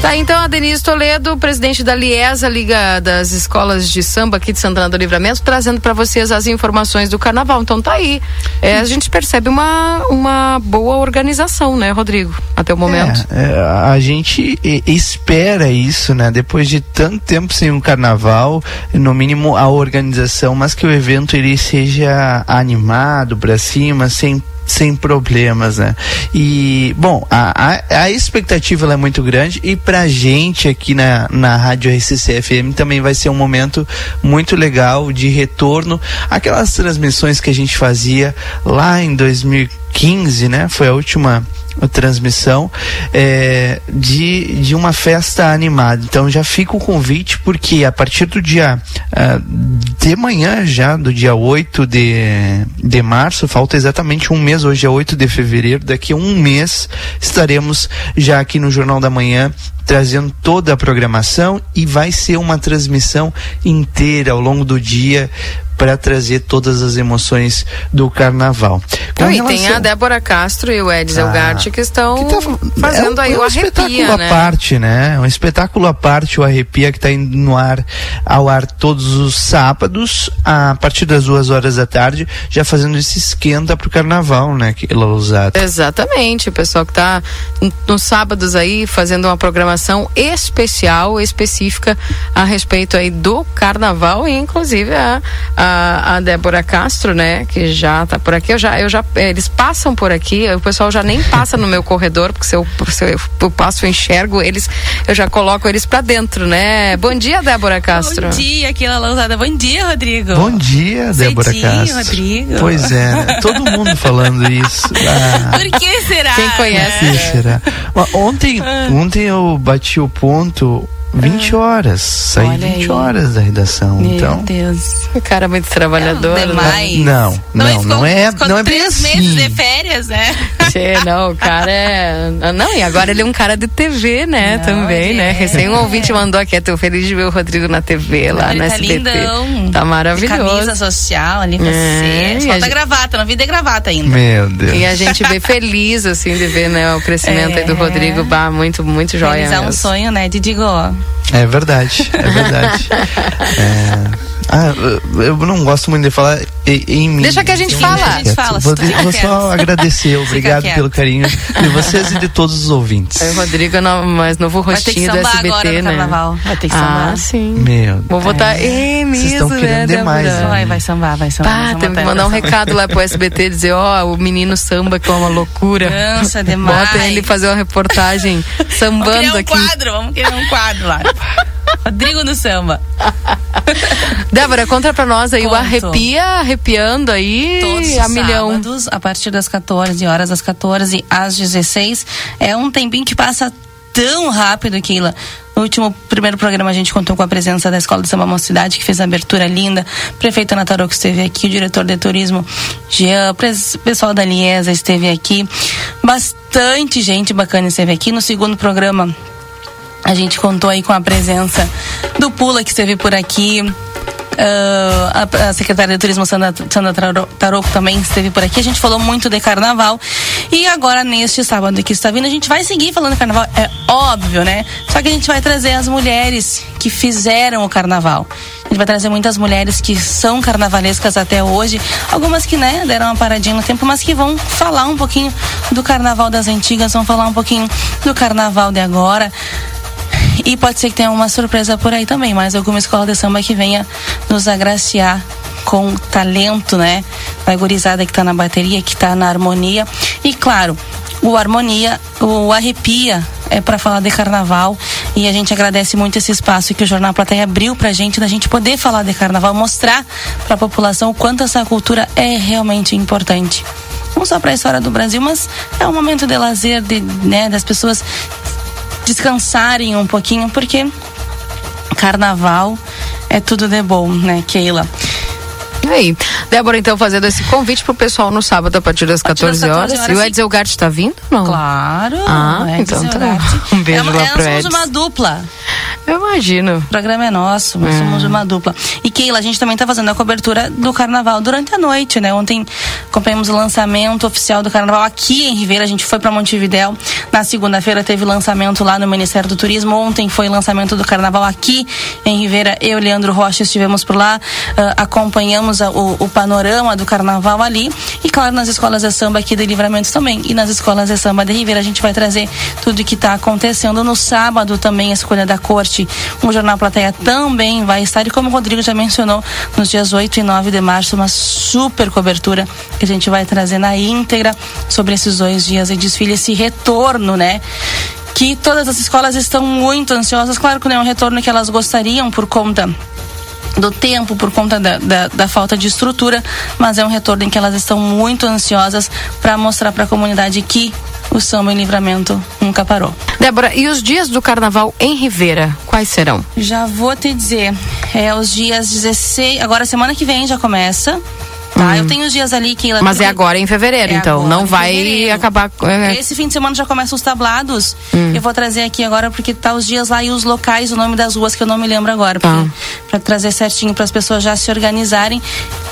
[SPEAKER 1] Tá, então a Denise Toledo, presidente da Liesa, Liga das Escolas de Samba aqui de Santana do Livramento, trazendo para vocês as informações do carnaval. Então tá aí. É, a gente percebe uma, uma boa organização, né, Rodrigo? Até o momento.
[SPEAKER 3] É, é, a gente espera isso, né? Depois de tanto tempo sem um carnaval, no mínimo a organização, mas que o evento ele seja animado para cima, sem sem problemas, né? E, bom, a, a, a expectativa é muito grande e pra gente aqui na, na Rádio RCC-FM também vai ser um momento muito legal de retorno aquelas transmissões que a gente fazia lá em 2015, né? Foi a última transmissão é, de, de uma festa animada. Então já fica o convite, porque a partir do dia uh, de manhã, já do dia 8 de, de março, falta exatamente um mês, hoje é 8 de fevereiro, daqui a um mês estaremos já aqui no Jornal da Manhã trazendo toda a programação e vai ser uma transmissão inteira ao longo do dia para trazer todas as emoções do carnaval.
[SPEAKER 1] Com relação... E tem a Débora Castro e o Ed ah, que estão que tá, fazendo é, aí é um o arrepia,
[SPEAKER 3] espetáculo
[SPEAKER 1] né?
[SPEAKER 3] à parte, né? Um espetáculo à parte, o arrepia que está indo no ar, ao ar todos os sábados, a partir das duas horas da tarde, já fazendo esse esquenta para o carnaval, né? Que.
[SPEAKER 1] Exatamente, o pessoal que está nos sábados aí fazendo uma programação especial, específica a respeito aí do carnaval e inclusive a, a a, Débora Castro, né, que já tá por aqui. Eu já, eu já, eles passam por aqui, o pessoal já nem passa no meu corredor, porque se eu, se eu, eu passo, eu enxergo eles, eu já coloco eles para dentro, né? Bom dia, Débora Castro.
[SPEAKER 17] Bom dia, aquela lançada. Bom dia, Rodrigo.
[SPEAKER 3] Bom dia, Débora
[SPEAKER 17] Cedinho,
[SPEAKER 3] Castro.
[SPEAKER 17] Rodrigo.
[SPEAKER 3] Pois é, né? todo mundo falando isso.
[SPEAKER 17] Ah. Por que será?
[SPEAKER 1] Quem conhece?
[SPEAKER 3] Por que será? Ontem, ah. ontem eu bati o ponto 20 horas. Saí Olha 20 aí. horas da redação.
[SPEAKER 17] Meu
[SPEAKER 3] então.
[SPEAKER 17] Deus.
[SPEAKER 1] O cara é muito trabalhador. É
[SPEAKER 17] demais.
[SPEAKER 3] Não, não, não, não é, não é bem
[SPEAKER 17] três
[SPEAKER 3] assim.
[SPEAKER 17] meses de férias, né?
[SPEAKER 1] Tchê, não, o cara é. Não, e agora ele é um cara de TV, né? Não, também, né? É. Recém um ouvinte mandou aqui, é teu feliz de ver o Rodrigo na TV lá
[SPEAKER 17] ele
[SPEAKER 1] na
[SPEAKER 17] tá
[SPEAKER 1] SBT.
[SPEAKER 17] Lindão.
[SPEAKER 1] Tá maravilhoso.
[SPEAKER 17] De camisa social ali pra é, você. Falta gente... gravata, não vi de gravata ainda.
[SPEAKER 3] Meu Deus.
[SPEAKER 1] E a gente vê feliz, assim, de ver, né, o crescimento é. aí do Rodrigo. Bah, muito, muito joia.
[SPEAKER 17] Realizar um sonho, né? De digo,
[SPEAKER 3] é verdade, é verdade. é... Ah, eu não gosto muito de falar em mim.
[SPEAKER 1] Deixa que a gente fala.
[SPEAKER 17] A gente fala
[SPEAKER 3] vou, vou só agradecer, obrigado pelo carinho de vocês e de todos os ouvintes.
[SPEAKER 1] É o Rodrigo é mais novo rostinho do SBT,
[SPEAKER 17] agora
[SPEAKER 1] né?
[SPEAKER 17] carnaval. Vai ter que sambar.
[SPEAKER 1] Ah, sim.
[SPEAKER 3] Meu.
[SPEAKER 1] Vou botar é. é
[SPEAKER 3] Vocês estão querendo
[SPEAKER 1] né,
[SPEAKER 3] demais. Né?
[SPEAKER 17] Vai, vai sambar, vai sambar.
[SPEAKER 1] Pá, tem que mandar um recado lá pro SBT dizer, ó, oh, o menino samba que é uma loucura.
[SPEAKER 17] Cansa demais.
[SPEAKER 1] Bota ele fazer uma reportagem sambando
[SPEAKER 17] vamos
[SPEAKER 1] aqui.
[SPEAKER 17] Um quadro, vamos criar um quadro lá. Rodrigo no samba.
[SPEAKER 1] Débora, conta pra nós aí Conto. o arrepia, arrepiando aí
[SPEAKER 17] Todos
[SPEAKER 1] a milhão.
[SPEAKER 17] Sábados, a partir das 14 horas, das 14 às 16. É um tempinho que passa tão rápido, Keila. No último primeiro programa a gente contou com a presença da Escola de Samba Mocidade, que fez a abertura linda. Prefeito Natarok esteve aqui, o diretor de turismo Jean, o pessoal da Liesa esteve aqui. Bastante gente bacana esteve aqui. No segundo programa a gente contou aí com a presença do Pula, que esteve por aqui. Uh, a, a, secretária de Turismo Sandra, Sandra Taroco também esteve por aqui. A gente falou muito de carnaval. E agora, neste sábado que está vindo, a gente vai seguir falando carnaval. É óbvio, né? Só que a gente vai trazer as mulheres que fizeram o carnaval. A gente vai trazer muitas mulheres que são carnavalescas até hoje. Algumas que, né, deram uma paradinha no tempo, mas que vão falar um pouquinho do carnaval das antigas, vão falar um pouquinho do carnaval de agora. E pode ser que tenha uma surpresa por aí também, mas alguma escola de samba que venha nos agraciar com talento, né? Da gurizada que está na bateria, que está na harmonia. E claro, o harmonia, o arrepia é para falar de carnaval e a gente agradece muito esse espaço que o Jornal Plateia abriu pra gente, da gente poder falar de carnaval, mostrar para a população o quanto essa cultura é realmente importante. Não só para a história do Brasil, mas é um momento de lazer, de, né, das pessoas descansarem um pouquinho, porque carnaval é tudo de bom, né, Keila?
[SPEAKER 1] E aí, Débora, então, fazendo esse convite pro pessoal no sábado a partir das 14, 14 horas. E o Edsel Gart está vindo? Não?
[SPEAKER 17] Claro.
[SPEAKER 1] Ah, então tá. Um beijo é, lá pro Edson.
[SPEAKER 17] somos uma dupla.
[SPEAKER 1] Eu imagino.
[SPEAKER 17] O programa é nosso, nós
[SPEAKER 1] É.
[SPEAKER 17] somos uma dupla. E Keila, a gente também tá fazendo a cobertura do carnaval durante a noite, né? Ontem acompanhamos o lançamento oficial do carnaval aqui em Ribeira, a gente foi para Montevidéu. Na segunda-feira teve lançamento lá no Ministério do Turismo. Ontem foi lançamento do carnaval aqui em Ribeira. Eu e Leandro Rocha estivemos por lá, ah, acompanhamos a- o, o panorama do carnaval ali. E claro, nas escolas de samba aqui de Livramento também. E nas escolas de samba de Ribeira a gente vai trazer tudo que está acontecendo. No sábado também a escolha da corte. O Jornal Plateia também vai estar. E como o Rodrigo já mencionou, nos dias 8 e 9 de março, uma super cobertura que a gente vai trazer na íntegra sobre esses dois dias de desfile, esse retorno, né? Que todas as escolas estão muito ansiosas. Claro que não é um retorno que elas gostariam por conta do tempo por conta da, da, da falta de estrutura, mas é um retorno em que elas estão muito ansiosas para mostrar para a comunidade que o samba em livramento nunca parou.
[SPEAKER 1] Débora, e os dias do carnaval em Ribeira, quais serão?
[SPEAKER 17] Já vou te dizer, é os dias 16, agora semana que vem já começa. Tá, eu tenho os dias ali que
[SPEAKER 1] Hum. Mas é agora em fevereiro,
[SPEAKER 17] É
[SPEAKER 1] então.
[SPEAKER 17] agora
[SPEAKER 1] Não vai
[SPEAKER 17] fevereiro.
[SPEAKER 1] acabar. é,
[SPEAKER 17] Esse fim de semana já começam os tablados.
[SPEAKER 1] Hum.
[SPEAKER 17] Eu vou trazer aqui agora porque tá os dias lá e os locais, o nome das ruas que eu não me lembro agora,
[SPEAKER 1] Tá.
[SPEAKER 17] pra trazer certinho para as pessoas já se organizarem,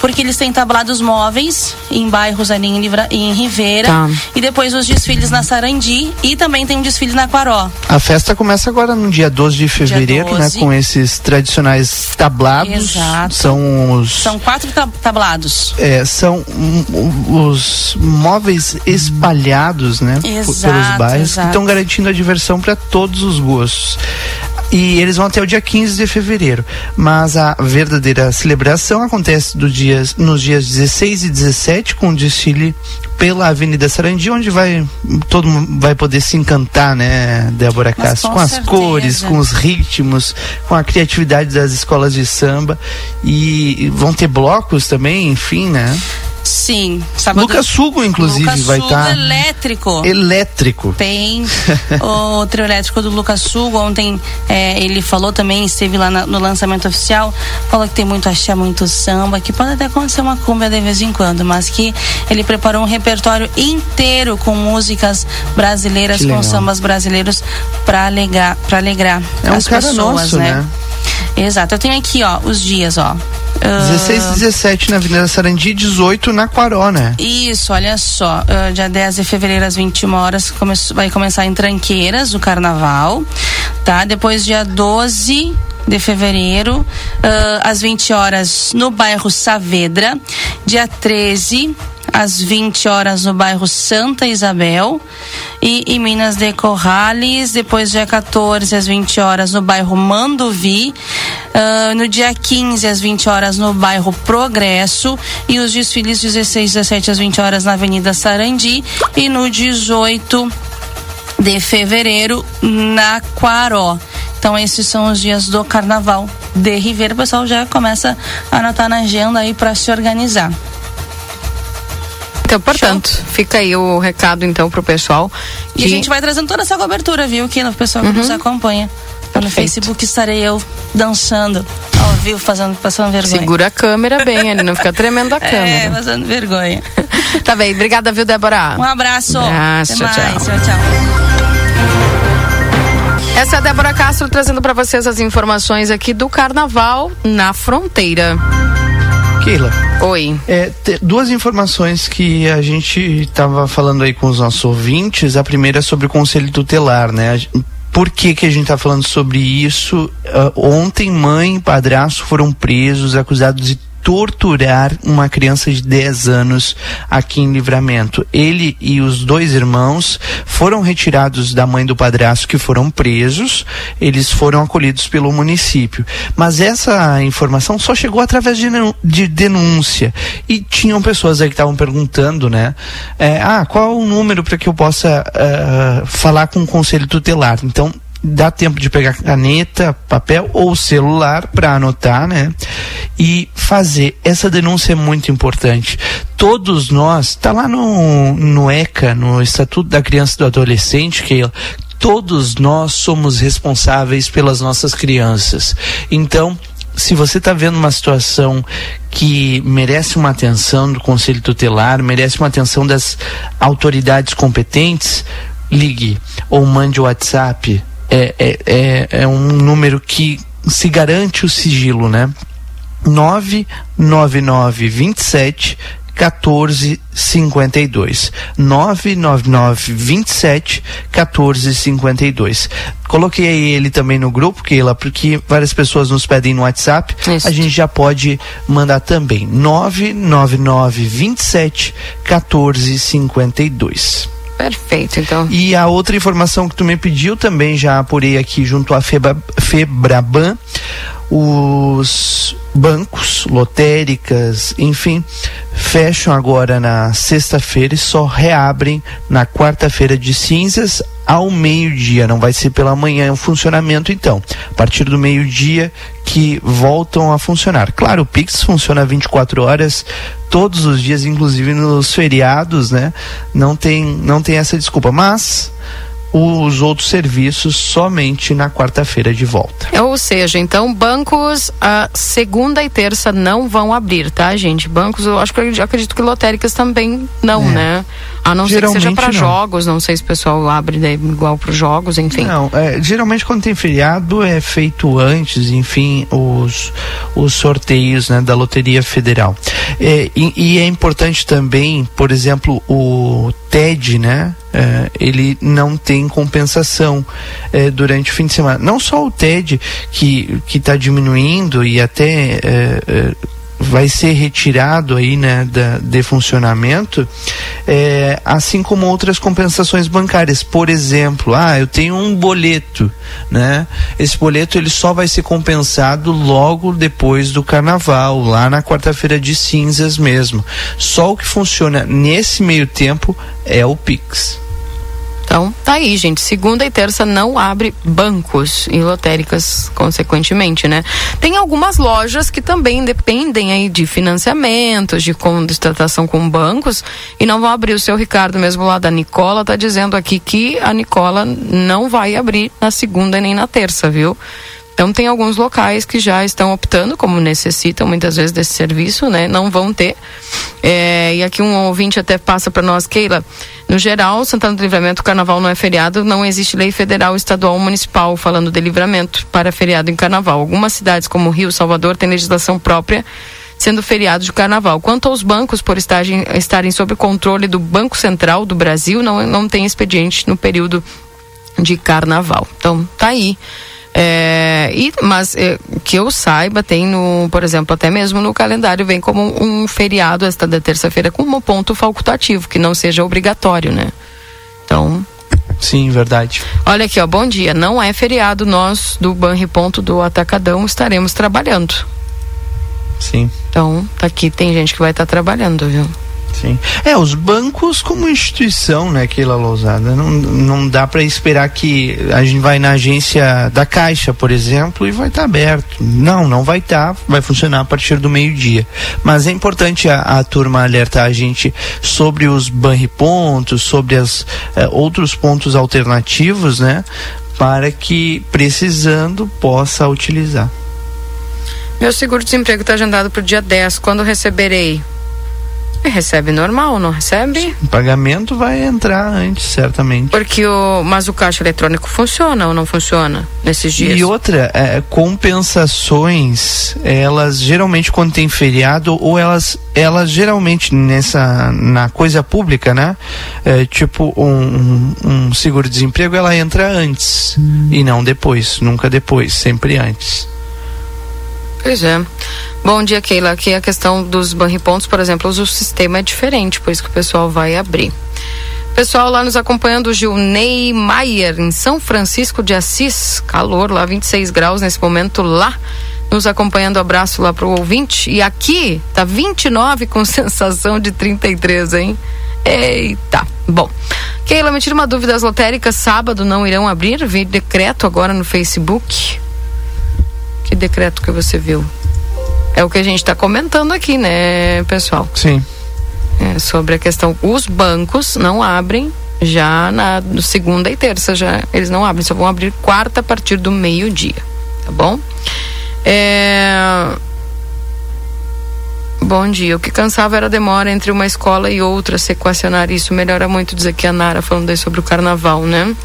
[SPEAKER 17] porque eles têm tablados móveis em bairros ali em, Livra, em Ribeira
[SPEAKER 3] Tá.
[SPEAKER 17] e depois os desfiles na Sarandi e também tem um desfile na Quaró.
[SPEAKER 3] A festa começa agora no dia 12 de fevereiro,
[SPEAKER 17] 12.
[SPEAKER 3] né? Com esses tradicionais tablados.
[SPEAKER 17] Exato.
[SPEAKER 3] São os.
[SPEAKER 17] São quatro tab- tablados.
[SPEAKER 3] É, são os móveis espalhados, né? p- pelos
[SPEAKER 17] Exato,
[SPEAKER 3] bairros que
[SPEAKER 17] exato.
[SPEAKER 3] estão garantindo a diversão para todos os gostos. E eles vão até o dia 15 de fevereiro. Mas a verdadeira celebração acontece do dias, nos dias 16 e 17, com o desfile pela Avenida Sarandi, onde vai todo mundo vai poder se encantar, né, Débora Castro,
[SPEAKER 17] com
[SPEAKER 3] com as
[SPEAKER 17] certeza.
[SPEAKER 3] cores, com os ritmos, com a criatividade das escolas de samba. E vão ter blocos também, enfim, né?
[SPEAKER 17] Sim. Sábado,
[SPEAKER 3] Lucas Sugo, inclusive,
[SPEAKER 17] Lucas
[SPEAKER 3] vai estar.
[SPEAKER 17] elétrico.
[SPEAKER 3] Elétrico.
[SPEAKER 17] Tem o trio elétrico do Lucas Sugo. Ontem é, ele falou também, esteve lá na- no lançamento oficial, falou que tem muito axé, muito samba, que pode até acontecer uma cumbia de vez em quando, mas que ele preparou um repertório inteiro com músicas brasileiras, com sambas brasileiros para alegrar, pra alegrar
[SPEAKER 3] É um
[SPEAKER 17] as pessoas,
[SPEAKER 3] nosso, né?
[SPEAKER 17] Exato. Eu tenho aqui, ó, os dias, ó. Ah,
[SPEAKER 3] 16 e 17 na Avenida Sarandi, 18 na Quaró, né?
[SPEAKER 17] Isso, olha só. ah, dia 10 de fevereiro, às 21 horas, come- vai começar em Tranqueiras o carnaval. Tá? Depois, dia 12 de fevereiro, ah, às 20 horas, no bairro Saavedra. Dia 13 às 20 horas no bairro Santa Isabel e em Minas de Corrales, depois dia 14 às 20 horas no bairro Manduvi, Ah, no dia 15 às 20 horas no bairro Progresso e os desfiles 16 17 às 20 horas na Avenida Sarandi e no 18 de fevereiro na Quaró. Então esses são os dias do carnaval de Ribeira. O pessoal já começa a anotar na agenda aí para se organizar.
[SPEAKER 1] Então, portanto, fica aí o recado então pro pessoal.
[SPEAKER 17] E a gente vai trazendo toda essa cobertura, viu? Que o pessoal que nos acompanha. Pelo Facebook estarei eu dançando ao vivo, fazendo, passando vergonha.
[SPEAKER 1] Segura a câmera bem, ele não fica tremendo a
[SPEAKER 17] É,
[SPEAKER 1] câmera.
[SPEAKER 17] passando vergonha.
[SPEAKER 1] tá bem, obrigada, viu, Débora?
[SPEAKER 17] Um abraço.
[SPEAKER 1] Abraço,
[SPEAKER 17] Até
[SPEAKER 1] tchau,
[SPEAKER 17] mais.
[SPEAKER 1] tchau.
[SPEAKER 17] tchau.
[SPEAKER 1] Essa é a Débora Castro trazendo para vocês as informações aqui do Carnaval na Fronteira.
[SPEAKER 3] Keila.
[SPEAKER 1] Oi.
[SPEAKER 3] É, duas informações que a gente estava falando aí com os nossos ouvintes. A primeira é sobre o Conselho Tutelar, né? Por que, que a gente está falando sobre isso? Ah, ontem, mãe e padrasto foram presos, acusados de torturar uma criança de 10 anos aqui em Livramento. Ele e os dois irmãos foram retirados da mãe do padrasto que foram presos, eles foram acolhidos pelo município. Mas essa informação só chegou através de, denúncia. E tinham pessoas aí que estavam perguntando, né? é, ah, qual o número para que eu possa ah, falar com o conselho tutelar? Então, dá tempo de pegar caneta, papel ou celular para anotar, né? E fazer. Essa denúncia é muito importante. Todos nós, tá lá no, no ECA, no Estatuto da Criança e do Adolescente, que todos nós somos responsáveis pelas nossas crianças. Então, se você está vendo uma situação que merece uma atenção do Conselho Tutelar, merece uma atenção das autoridades competentes, ligue ou mande o WhatsApp é, é, é, é um número que se garante o sigilo, né? 99927 1452 999 27 1452 coloquei ele também no grupo Keila porque várias pessoas nos pedem no WhatsApp. Isso. a gente já pode mandar também. 999 27 1452
[SPEAKER 1] Perfeito, então.
[SPEAKER 3] E a outra informação que tu me pediu também já apurei aqui junto à Febra, Febraban os bancos, lotéricas, enfim, fecham agora na sexta-feira e só reabrem na quarta-feira de cinzas ao meio-dia. Não vai ser pela manhã o funcionamento, então. A partir do meio-dia que voltam a funcionar. Claro, o Pix funciona 24 horas todos os dias, inclusive nos feriados, né? Não tem, não tem essa desculpa, mas os outros serviços somente na quarta-feira de volta.
[SPEAKER 1] Ou seja, então bancos a segunda e terça não vão abrir, tá, gente? Bancos, eu acho que eu acredito que lotéricas também não, é. né? A não geralmente ser que seja para jogos, não sei se o pessoal abre daí igual para os jogos, enfim.
[SPEAKER 3] Não, é, geralmente quando tem feriado é feito antes, enfim, os, os sorteios né, da Loteria Federal. É, e, e é importante também, por exemplo, o TED, né? É, ele não tem compensação é, durante o fim de semana. Não só o TED que está diminuindo e até é, vai ser retirado aí, né, da, de funcionamento, é, assim como outras compensações bancárias. Por exemplo, ah, eu tenho um boleto, né? Esse boleto ele só vai ser compensado logo depois do carnaval, lá na quarta-feira de cinzas mesmo. Só o que funciona nesse meio tempo é o Pix.
[SPEAKER 1] Então, tá aí, gente. Segunda e terça não abre bancos e lotéricas, consequentemente, né? Tem algumas lojas que também dependem aí de financiamentos, de contratação com bancos e não vão abrir. O seu Ricardo, mesmo lá da Nicola, tá dizendo aqui que a Nicola não vai abrir na segunda nem na terça, viu? Então tem alguns locais que já estão optando, como necessitam muitas vezes desse serviço, né? Não vão ter. É, e aqui um ouvinte até passa para nós, Keila. No geral, Santana do Livramento, o carnaval não é feriado, não existe lei federal, estadual ou municipal falando de livramento para feriado em carnaval. Algumas cidades, como Rio, Salvador, têm legislação própria sendo feriado de carnaval. Quanto aos bancos, por estarem, estarem sob controle do Banco Central do Brasil, não, não tem expediente no período de carnaval. Então, tá aí. É, e, mas é, que eu saiba, tem no, por exemplo, até mesmo no calendário vem como um feriado esta da terça-feira com um ponto facultativo, que não seja obrigatório, né? Então.
[SPEAKER 3] Sim, verdade.
[SPEAKER 1] Olha aqui, ó, bom dia. Não é feriado, nós do Banri Ponto do Atacadão estaremos trabalhando.
[SPEAKER 3] Sim.
[SPEAKER 1] Então, tá aqui, tem gente que vai estar tá trabalhando, viu?
[SPEAKER 3] Sim. É, os bancos como instituição, né, Keila Lousada, não, não dá para esperar que a gente vai na agência da Caixa, por exemplo, e vai estar tá aberto. Não, não vai estar, tá, vai funcionar a partir do meio-dia. Mas é importante a, a, turma alertar a gente sobre os banripontos, sobre as eh, outros pontos alternativos, né, para que precisando possa utilizar.
[SPEAKER 1] Meu seguro-desemprego está agendado para o dia 10. Quando receberei? Recebe normal, não recebe?
[SPEAKER 3] O pagamento vai entrar antes, certamente.
[SPEAKER 1] Porque o, mas o caixa eletrônico funciona ou não funciona nesses dias?
[SPEAKER 3] E outra, é, compensações, elas geralmente quando tem feriado, ou elas, elas geralmente nessa, na coisa pública, né? É, tipo um, um seguro-desemprego, ela entra antes hum. e não depois, nunca depois, sempre antes.
[SPEAKER 1] Pois é. Bom dia, Keila. Aqui a questão dos banripontos, por exemplo, o sistema é diferente, por isso que o pessoal vai abrir. Pessoal lá nos acompanhando, Gilney Maier, em São Francisco de Assis. Calor lá, 26 graus nesse momento lá. Nos acompanhando, abraço lá pro ouvinte. E aqui tá 29 com sensação de 33, hein? Eita. Bom, Keila, me tira uma dúvida: as lotéricas sábado não irão abrir? Vi decreto agora no Facebook. Que decreto que você viu? É o que a gente está comentando aqui, né, pessoal?
[SPEAKER 3] Sim.
[SPEAKER 1] É, sobre a questão, os bancos não abrem já na segunda e terça, já eles não abrem, só vão abrir quarta a partir do meio-dia, tá bom? É... Bom dia. O que cansava era a demora entre uma escola e outra se equacionar isso. Melhora muito, diz aqui a Nara, falando aí sobre o carnaval, né?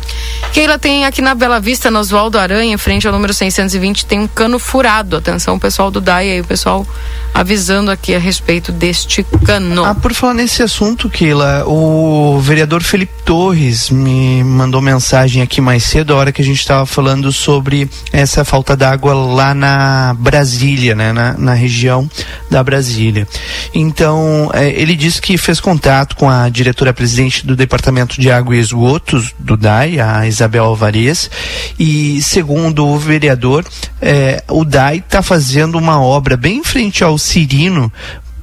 [SPEAKER 1] Keila tem aqui na Bela Vista, no Oswaldo Aranha, em frente ao número 620, tem um cano furado. Atenção, pessoal do DAI aí, o pessoal avisando aqui a respeito deste cano.
[SPEAKER 3] Ah, por falar nesse assunto, Keila, o vereador Felipe Torres me mandou mensagem aqui mais cedo, a hora que a gente estava falando sobre essa falta d'água lá na Brasília, né? Na, na região da Brasília. Então, eh, ele disse que fez contato com a diretora-presidente do Departamento de Água e Esgotos do DAI, a Isabel Alvarez, e segundo o vereador, eh, o DAI está fazendo uma obra bem em frente ao Cirino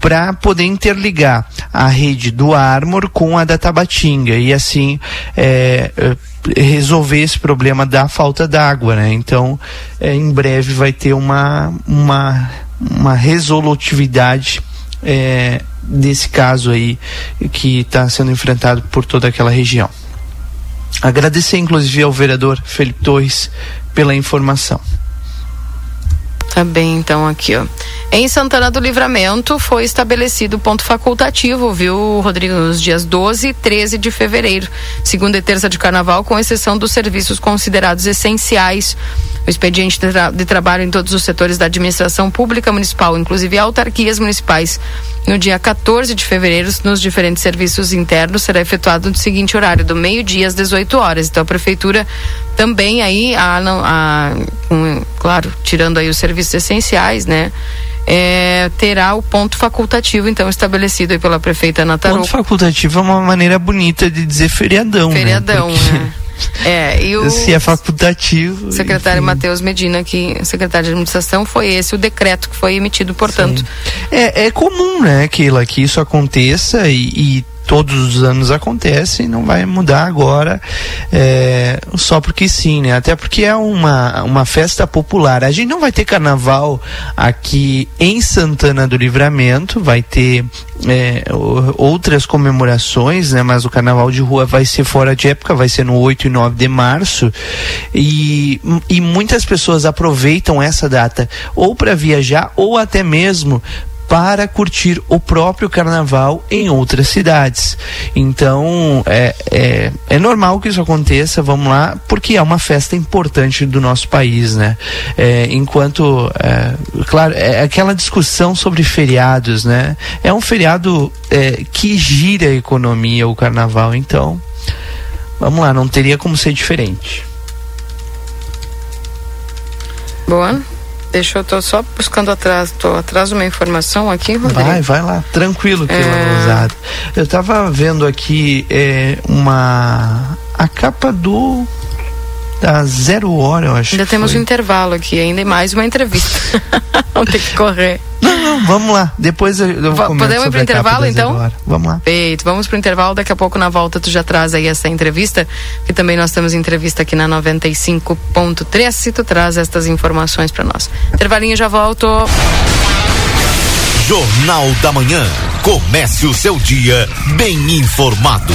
[SPEAKER 3] para poder interligar a rede do Armor com a da Tabatinga e assim é, é, resolver esse problema da falta d'água, né? Então, é, em breve vai ter uma, uma, uma resolutividade é, desse caso aí que está sendo enfrentado por toda aquela região. Agradecer inclusive ao vereador Felipe Torres pela informação.
[SPEAKER 1] Tá bem, então, aqui, ó. Em Santana do Livramento foi estabelecido ponto facultativo, viu, Rodrigo, nos dias 12 e 13 de fevereiro, segunda e terça de carnaval, com exceção dos serviços considerados essenciais. O expediente de, tra de trabalho em todos os setores da administração pública municipal, inclusive autarquias municipais, no dia 14 de fevereiro, nos diferentes serviços internos, será efetuado no seguinte horário, do meio-dia às 18 horas. Então, a prefeitura também aí, a, a, um, claro, tirando aí os serviços essenciais, né? É, terá o ponto facultativo, então, estabelecido aí pela prefeita Ana
[SPEAKER 3] Ponto facultativo é uma maneira bonita de dizer feriadão,
[SPEAKER 1] Feriadão,
[SPEAKER 3] né? Porque...
[SPEAKER 1] né? É, e o
[SPEAKER 3] se é facultativo.
[SPEAKER 1] secretário Matheus Medina, que secretário de administração, foi esse o decreto que foi emitido, portanto.
[SPEAKER 3] É, é comum, né, Keila, que isso aconteça e, e todos os anos acontece não vai mudar agora é, só porque sim, né? Até porque é uma, uma festa popular. A gente não vai ter carnaval aqui em Santana do Livramento, vai ter é, outras comemorações, né? Mas o carnaval de rua vai ser fora de época, vai ser no 8 e 9 de março. E, e muitas pessoas aproveitam essa data ou para viajar ou até mesmo para curtir o próprio carnaval em outras cidades. Então é, é, é, normal que isso aconteça, vamos lá, porque é uma festa importante do nosso país, né? É, enquanto, é, claro, é aquela discussão sobre feriados, né? É um feriado é, que gira a economia, o carnaval, então vamos lá, não teria como ser diferente.
[SPEAKER 1] Boa. Deixa eu tô só buscando atrás, tô atrás de uma informação aqui, Rodrigo.
[SPEAKER 3] Vai, vai lá, tranquilo que é... Eu tava vendo aqui é, uma a capa do da Zero Hora, eu acho.
[SPEAKER 1] Ainda temos
[SPEAKER 3] foi.
[SPEAKER 1] um intervalo aqui, ainda e mais uma entrevista. Vamos ter que correr.
[SPEAKER 3] Não, não, vamos lá. Depois eu, eu
[SPEAKER 1] Va Podemos ir pro intervalo, então?
[SPEAKER 3] Vamos lá.
[SPEAKER 1] Feito. Vamos pro intervalo. Daqui a pouco, na volta, tu já traz aí essa entrevista. Que também nós temos entrevista aqui na 95.3. Se tu traz estas informações para nós. Intervalinho, já volto.
[SPEAKER 7] Jornal da Manhã. Comece o seu dia bem informado.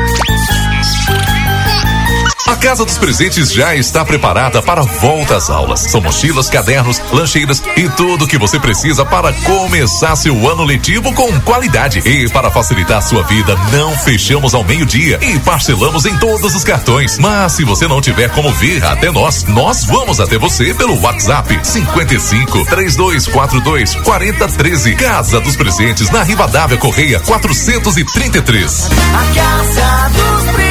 [SPEAKER 8] A Casa dos Presentes já está preparada para volta às aulas. São mochilas, cadernos, lancheiras e tudo o que você precisa para começar seu ano letivo com qualidade. E para facilitar sua vida, não fechamos ao meio-dia e parcelamos em todos os cartões. Mas se você não tiver como vir até nós, nós vamos até você pelo WhatsApp 55 3242 4013. Casa dos Presentes na Rivadavia Correia 433.
[SPEAKER 10] A Casa dos Presentes.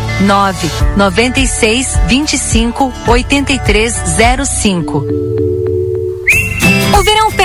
[SPEAKER 18] 9 96 25 8305.
[SPEAKER 9] O verão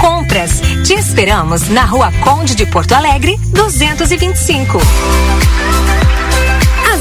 [SPEAKER 9] compras. Te esperamos na Rua Conde de Porto Alegre, 225.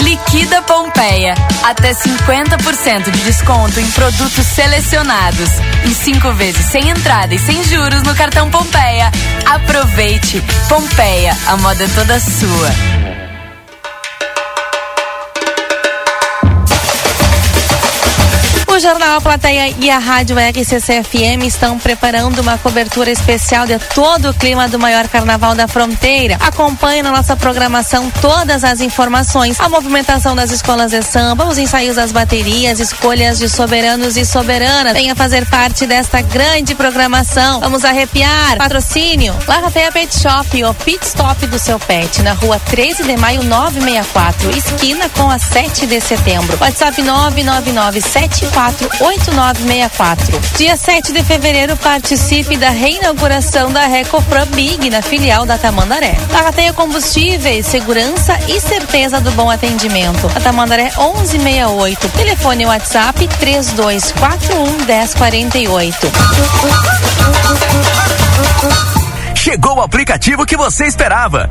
[SPEAKER 13] Liquida Pompeia. Até 50% de desconto em produtos selecionados. E cinco vezes sem entrada e sem juros no cartão Pompeia. Aproveite. Pompeia, a moda é toda sua.
[SPEAKER 14] Jornal A Plateia e a Rádio RCC-FM estão preparando uma cobertura especial de todo o clima do maior carnaval da fronteira. Acompanhe na nossa programação todas as informações, a movimentação das escolas de samba, os ensaios das baterias, escolhas de soberanos e soberanas. Venha fazer parte desta grande programação. Vamos arrepiar. Patrocínio. Larrateia Pet Shop, o pit stop do seu pet, na rua 13 de maio 964, esquina com a 7 de setembro. WhatsApp 999 8964. Dia 7 de fevereiro, participe da reinauguração da Recofran Big na filial da Tamandaré. Larrateia Combustíveis, segurança e certeza do bom atendimento. A Tamandaré 1168. Telefone WhatsApp 3241 1048.
[SPEAKER 15] Chegou o aplicativo que você esperava.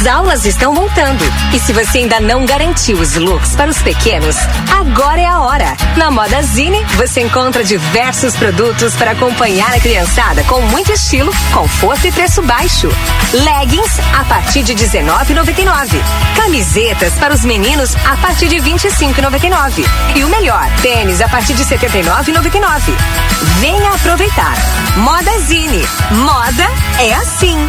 [SPEAKER 9] As aulas estão voltando. E se você ainda não garantiu os looks para os pequenos, agora é a hora. Na Moda Zine, você encontra diversos produtos para acompanhar a criançada com muito estilo, conforto e preço baixo. Leggings a partir de R$19,99. Camisetas para os meninos a partir de R$25,99. E o melhor, tênis a partir de R$79,99. Venha aproveitar. Moda Zine. Moda é assim.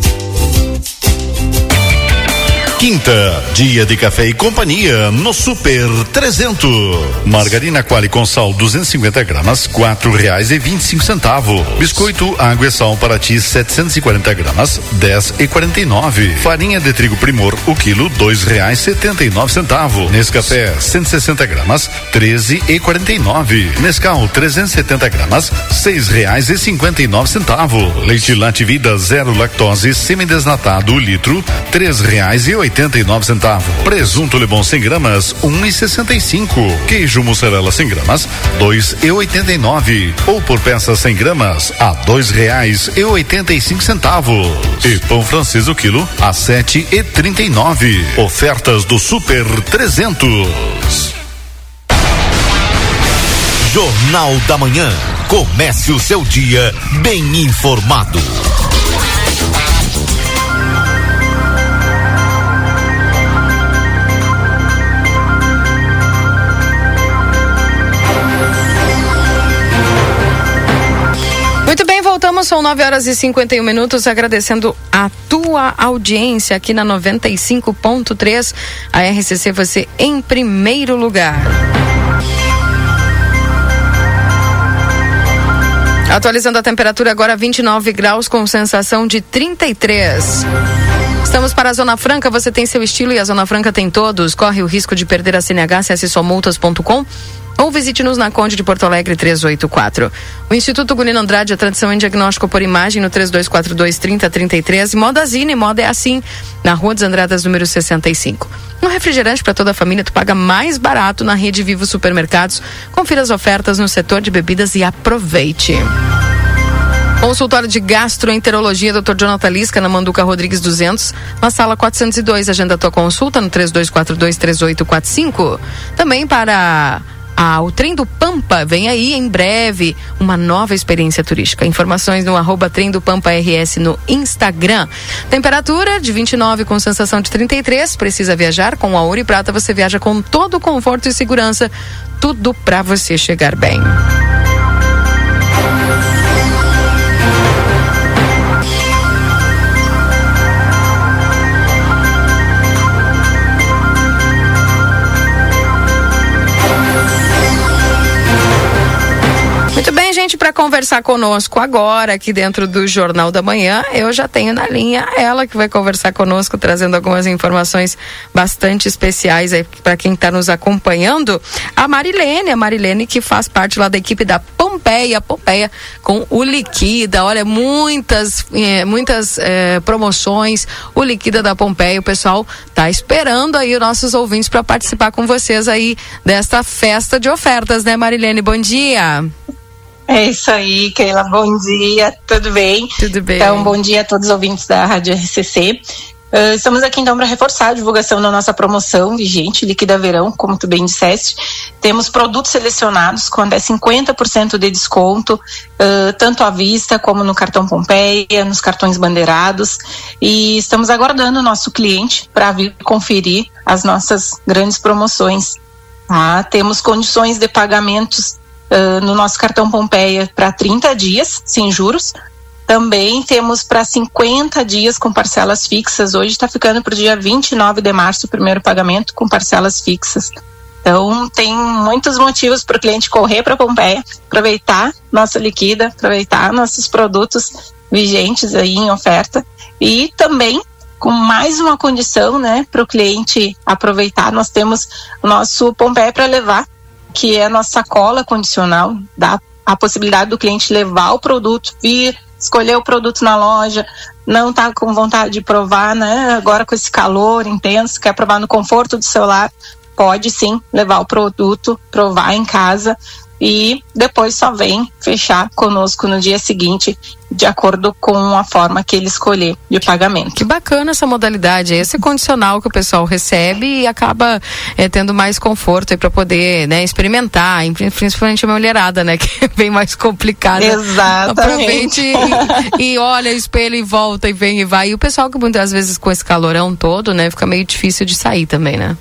[SPEAKER 19] Quinta, dia de café e companhia no Super 300. Margarina Quali com sal 250 gramas, quatro reais e vinte e cinco centavos. Biscoito água e sal para ti 740 gramas, dez e quarenta e nove. Farinha de trigo Primor, o quilo dois reais setenta e nove centavos. Nescafé 160 gramas, treze e quarenta e nove. Nescau 370 gramas, seis reais e cinquenta e nove centavos. Leite Late Vida zero lactose semidesnatado litro, três reais e oitenta e nove centavos. Presunto Lebon 100 gramas, um e sessenta e cinco. Queijo mussarela 100 gramas, dois e oitenta e nove. Ou por peça 100 gramas, a dois reais e oitenta e cinco centavos. E pão francês o quilo, a sete e trinta e nove. Ofertas do Super 300. Jornal da Manhã. Comece o seu dia bem informado.
[SPEAKER 1] Voltamos, são 9 horas e 51 minutos, agradecendo a tua audiência aqui na 95.3. A RCC, você em primeiro lugar. Atualizando a temperatura agora 29 graus com sensação de 33. Estamos para a Zona Franca, você tem seu estilo e a Zona Franca tem todos. Corre o risco de perder a CNH, acesse somultas.com ou visite-nos na Conde de Porto Alegre 384. O Instituto Gulino Andrade, a tradição em diagnóstico por imagem no 3242 3033 e moda é assim, na Rua dos Andradas, número 65. Um refrigerante para toda a família, tu paga mais barato na rede Vivo Supermercados. Confira as ofertas no setor de bebidas e aproveite. Consultório de Gastroenterologia, Dr. Jonathan Lisca, na Manduca Rodrigues 200, na sala 402. Agenda tua consulta no 32423845. Também para ah, o trem do Pampa vem aí em breve uma nova experiência turística. Informações no arroba trem do Pampa RS no Instagram. Temperatura de 29 com sensação de 33. Precisa viajar com a Ouro e Prata. Você viaja com todo o conforto e segurança. Tudo para você chegar bem. Conversar conosco agora, aqui dentro do Jornal da Manhã, eu já tenho na linha ela que vai conversar conosco, trazendo algumas informações bastante especiais aí para quem está nos acompanhando. A Marilene, a Marilene que faz parte lá da equipe da Pompeia, Pompeia com o Liquida. Olha, muitas, eh, muitas eh, promoções, o Liquida da Pompeia. O pessoal tá esperando aí os nossos ouvintes para participar com vocês aí desta festa de ofertas, né, Marilene? Bom dia.
[SPEAKER 20] É isso aí, Keila. Bom dia, tudo bem?
[SPEAKER 1] Tudo bem.
[SPEAKER 20] Então, bom dia a todos os ouvintes da Rádio RCC. Uh, estamos aqui então para reforçar a divulgação da nossa promoção vigente, Liquida Verão, como tu bem disseste. Temos produtos selecionados com até 50% de desconto, uh, tanto à vista como no cartão Pompeia, nos cartões bandeirados. E estamos aguardando o nosso cliente para vir conferir as nossas grandes promoções. Tá? Temos condições de pagamentos Uh, no nosso cartão Pompeia para 30 dias, sem juros. Também temos para 50 dias com parcelas fixas. Hoje está ficando para o dia 29 de março o primeiro pagamento com parcelas fixas. Então, tem muitos motivos para o cliente correr para Pompeia, aproveitar nossa liquida, aproveitar nossos produtos vigentes aí em oferta e também com mais uma condição, né, para o cliente aproveitar, nós temos o nosso Pompeia para levar que é a nossa sacola condicional, dá a possibilidade do cliente levar o produto, vir, escolher o produto na loja, não tá com vontade de provar, né? Agora com esse calor intenso, quer provar no conforto do celular, pode sim levar o produto, provar em casa. E depois só vem fechar conosco no dia seguinte, de acordo com a forma que ele escolher de pagamento.
[SPEAKER 1] Que bacana essa modalidade, esse condicional que o pessoal recebe e acaba é, tendo mais conforto para poder né, experimentar, principalmente a mulherada, né, que é bem mais complicada.
[SPEAKER 20] Exatamente.
[SPEAKER 1] Aproveite e, e, olha, espelha e volta e vem e vai. E o pessoal que muitas vezes com esse calorão todo, né, fica meio difícil de sair também, né?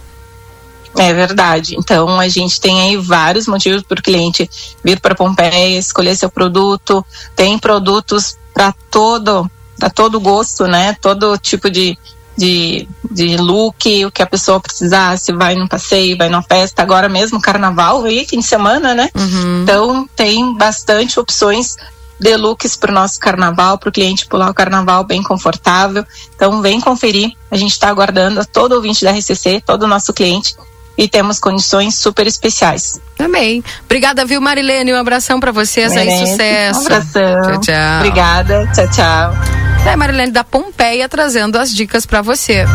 [SPEAKER 20] É verdade. Então a gente tem aí vários motivos para o cliente vir para Pompeia, escolher seu produto. Tem produtos para todo, para todo gosto, né? Todo tipo de, de, de look, o que a pessoa precisar, se vai num passeio, vai numa festa, agora mesmo carnaval, aí, fim de semana, né?
[SPEAKER 1] Uhum.
[SPEAKER 20] Então tem bastante opções de looks para o nosso carnaval, para o cliente pular o carnaval bem confortável. Então vem conferir. A gente está aguardando todo ouvinte da RCC, todo o nosso cliente e temos condições super especiais.
[SPEAKER 1] Também. Obrigada, viu, Marilene? Um abração para você, aí sucesso.
[SPEAKER 20] Um abração.
[SPEAKER 1] Tchau, tchau.
[SPEAKER 20] Obrigada. Tchau, tchau.
[SPEAKER 1] É, Marilene da Pompeia trazendo as dicas para você.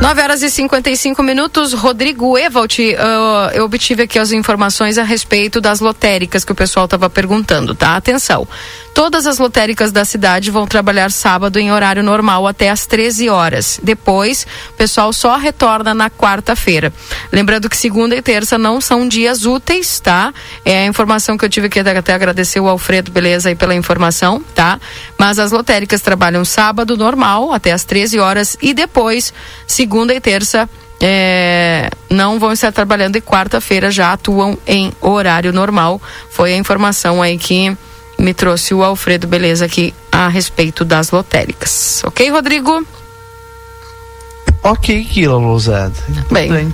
[SPEAKER 1] 9 horas e 55 minutos. Rodrigo Evalt, uh, eu obtive aqui as informações a respeito das lotéricas que o pessoal estava perguntando, tá? Atenção. Todas as lotéricas da cidade vão trabalhar sábado em horário normal até às 13 horas. Depois, o pessoal só retorna na quarta-feira. Lembrando que segunda e terça não são dias úteis, tá? É a informação que eu tive que até agradecer o Alfredo, beleza, aí pela informação, tá? Mas as lotéricas trabalham sábado normal até às 13 horas e depois, segunda e terça é, não vão estar trabalhando e quarta-feira já atuam em horário normal. Foi a informação aí que me trouxe o Alfredo Beleza aqui a respeito das lotéricas. Ok, Rodrigo?
[SPEAKER 3] Ok, Kila Lousada.
[SPEAKER 1] Bem,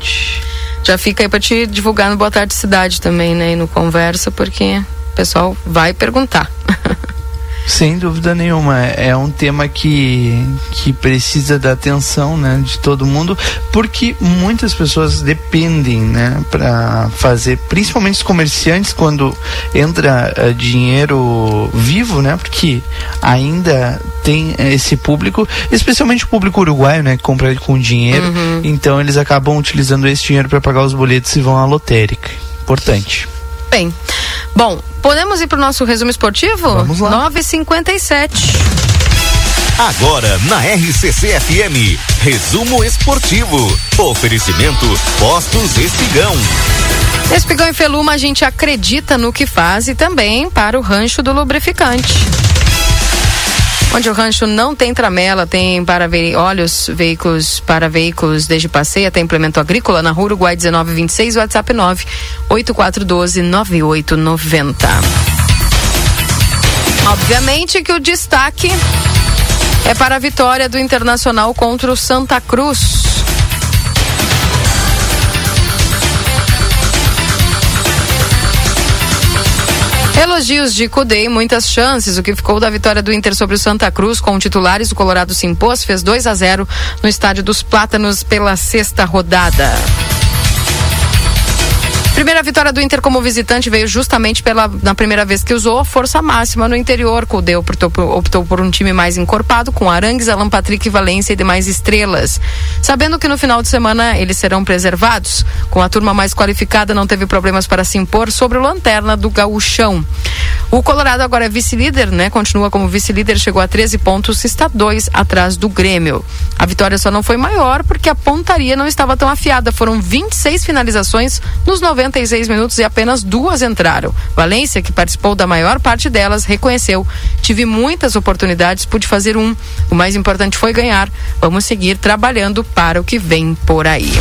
[SPEAKER 1] já fica aí para te divulgar no Boa Tarde Cidade também, né? E no Conversa, porque o pessoal vai perguntar.
[SPEAKER 3] Sem dúvida nenhuma, é um tema que, que precisa da atenção, né, de todo mundo, porque muitas pessoas dependem, né, para fazer, principalmente os comerciantes quando entra uh, dinheiro vivo, né, porque ainda tem esse público, especialmente o público uruguaio, né, que compra com dinheiro,
[SPEAKER 1] uhum.
[SPEAKER 3] então eles acabam utilizando esse dinheiro para pagar os boletos e vão à lotérica. Importante.
[SPEAKER 1] Bem, bom, podemos ir para o nosso resumo esportivo?
[SPEAKER 3] Vamos lá.
[SPEAKER 1] 9h57.
[SPEAKER 15] Agora na RCC FM, resumo esportivo. Oferecimento Postos Espigão.
[SPEAKER 1] Espigão e Feluma, a gente acredita no que faz e também para o rancho do lubrificante. Onde o rancho não tem tramela, tem para olhos, veículos para veículos desde passeia, tem implemento agrícola na Rua Uruguai 1926, WhatsApp 9 8412 9890. Obviamente que o destaque é para a vitória do Internacional contra o Santa Cruz. Elogios de Cudê e muitas chances. O que ficou da vitória do Inter sobre o Santa Cruz com titulares, o Colorado se impôs, fez 2 a 0 no Estádio dos Plátanos pela sexta rodada. Primeira vitória do Inter como visitante veio justamente pela na primeira vez que usou força máxima no interior. Cudê optou, optou por um time mais encorpado, com Arangues, Alan Patrick, Valência e demais estrelas. Sabendo que no final de semana eles serão preservados, com a turma mais qualificada, não teve problemas para se impor sobre o lanterna do gauchão. O Colorado agora é vice-líder, né? Continua como vice-líder, chegou a 13 pontos, está dois atrás do Grêmio. A vitória só não foi maior porque a pontaria não estava tão afiada. Foram 26 finalizações nos 90 96 minutos e apenas duas entraram. Valência, que participou da maior parte delas, reconheceu: tive muitas oportunidades, pude fazer um. O mais importante foi ganhar. Vamos seguir trabalhando para o que vem por aí.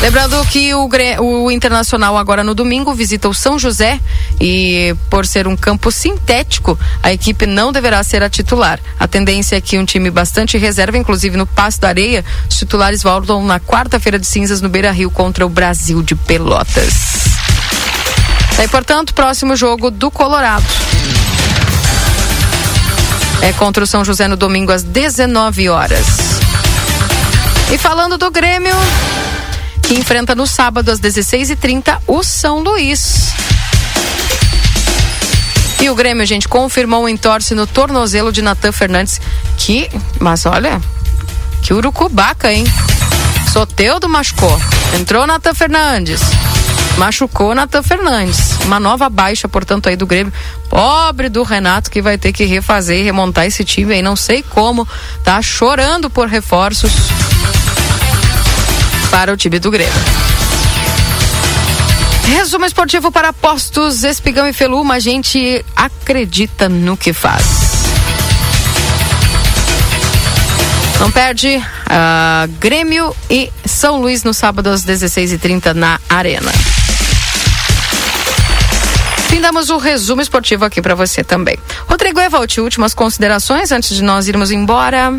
[SPEAKER 1] Lembrando que o, o, Internacional agora no domingo visita o São José e por ser um campo sintético, a equipe não deverá ser a titular. A tendência é que um time bastante reserva, inclusive no Passo da Areia, os titulares voltam na quarta-feira de cinzas no Beira Rio contra o Brasil de Pelotas. E portanto, próximo jogo do Colorado. É contra o São José no domingo às 19 horas. E falando do Grêmio, que enfrenta no sábado às 16h30 o São Luís. E o Grêmio, gente, confirmou o entorce no tornozelo de Natan Fernandes. Que, mas olha, que urucubaca, hein? Soteudo machucou. Entrou Natan Fernandes. Machucou Natan Fernandes. Uma nova baixa, portanto, aí do Grêmio. Pobre do Renato que vai ter que refazer e remontar esse time aí, não sei como. Tá chorando por reforços para o time do Grêmio. Resumo esportivo para postos, Espigão e Feluma. A gente acredita no que faz. Não perde uh, Grêmio e São Luís no sábado às 16h30 na Arena. Findamos o resumo esportivo aqui para você também. Rodrigo Evald, últimas considerações antes de nós irmos embora.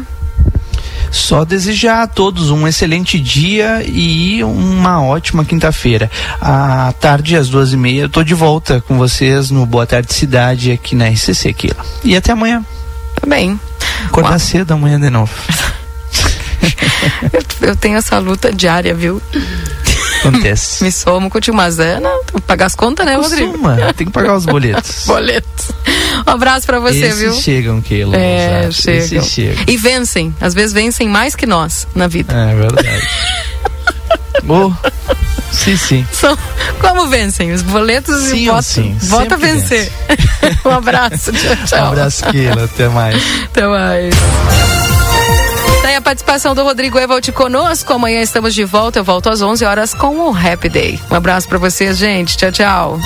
[SPEAKER 3] Só desejar a todos um excelente dia e uma ótima quinta-feira. À tarde, às duas e meia, eu tô de volta com vocês no Boa Tarde Cidade aqui na RCC Aquila. E até amanhã.
[SPEAKER 1] Também.
[SPEAKER 3] Acordar cedo amanhã de novo.
[SPEAKER 1] eu, eu tenho essa luta diária, viu?
[SPEAKER 3] Acontece.
[SPEAKER 1] Me somo com o Mazana, pagar as contas, né, Rodrigo?
[SPEAKER 3] Costuma, tem que pagar os boletos.
[SPEAKER 1] boletos. Um abraço pra você,
[SPEAKER 3] Esses
[SPEAKER 1] viu?
[SPEAKER 3] chegam, Keila.
[SPEAKER 1] É, chegam.
[SPEAKER 3] Chegam.
[SPEAKER 1] E vencem. Às vezes vencem mais que nós na vida.
[SPEAKER 3] É verdade. oh, sim, sim.
[SPEAKER 1] São, como vencem? Os boletos
[SPEAKER 3] sim,
[SPEAKER 1] e voto,
[SPEAKER 3] sim,
[SPEAKER 1] voto a vencer. um abraço. Tchau, tchau.
[SPEAKER 3] Um abraço, Keila. Até mais.
[SPEAKER 1] Até mais. Daí a participação do Rodrigo Evald conosco. Amanhã estamos de volta. Eu volto às 11 horas com o Happy Day. Um abraço para vocês, gente. Tchau, tchau.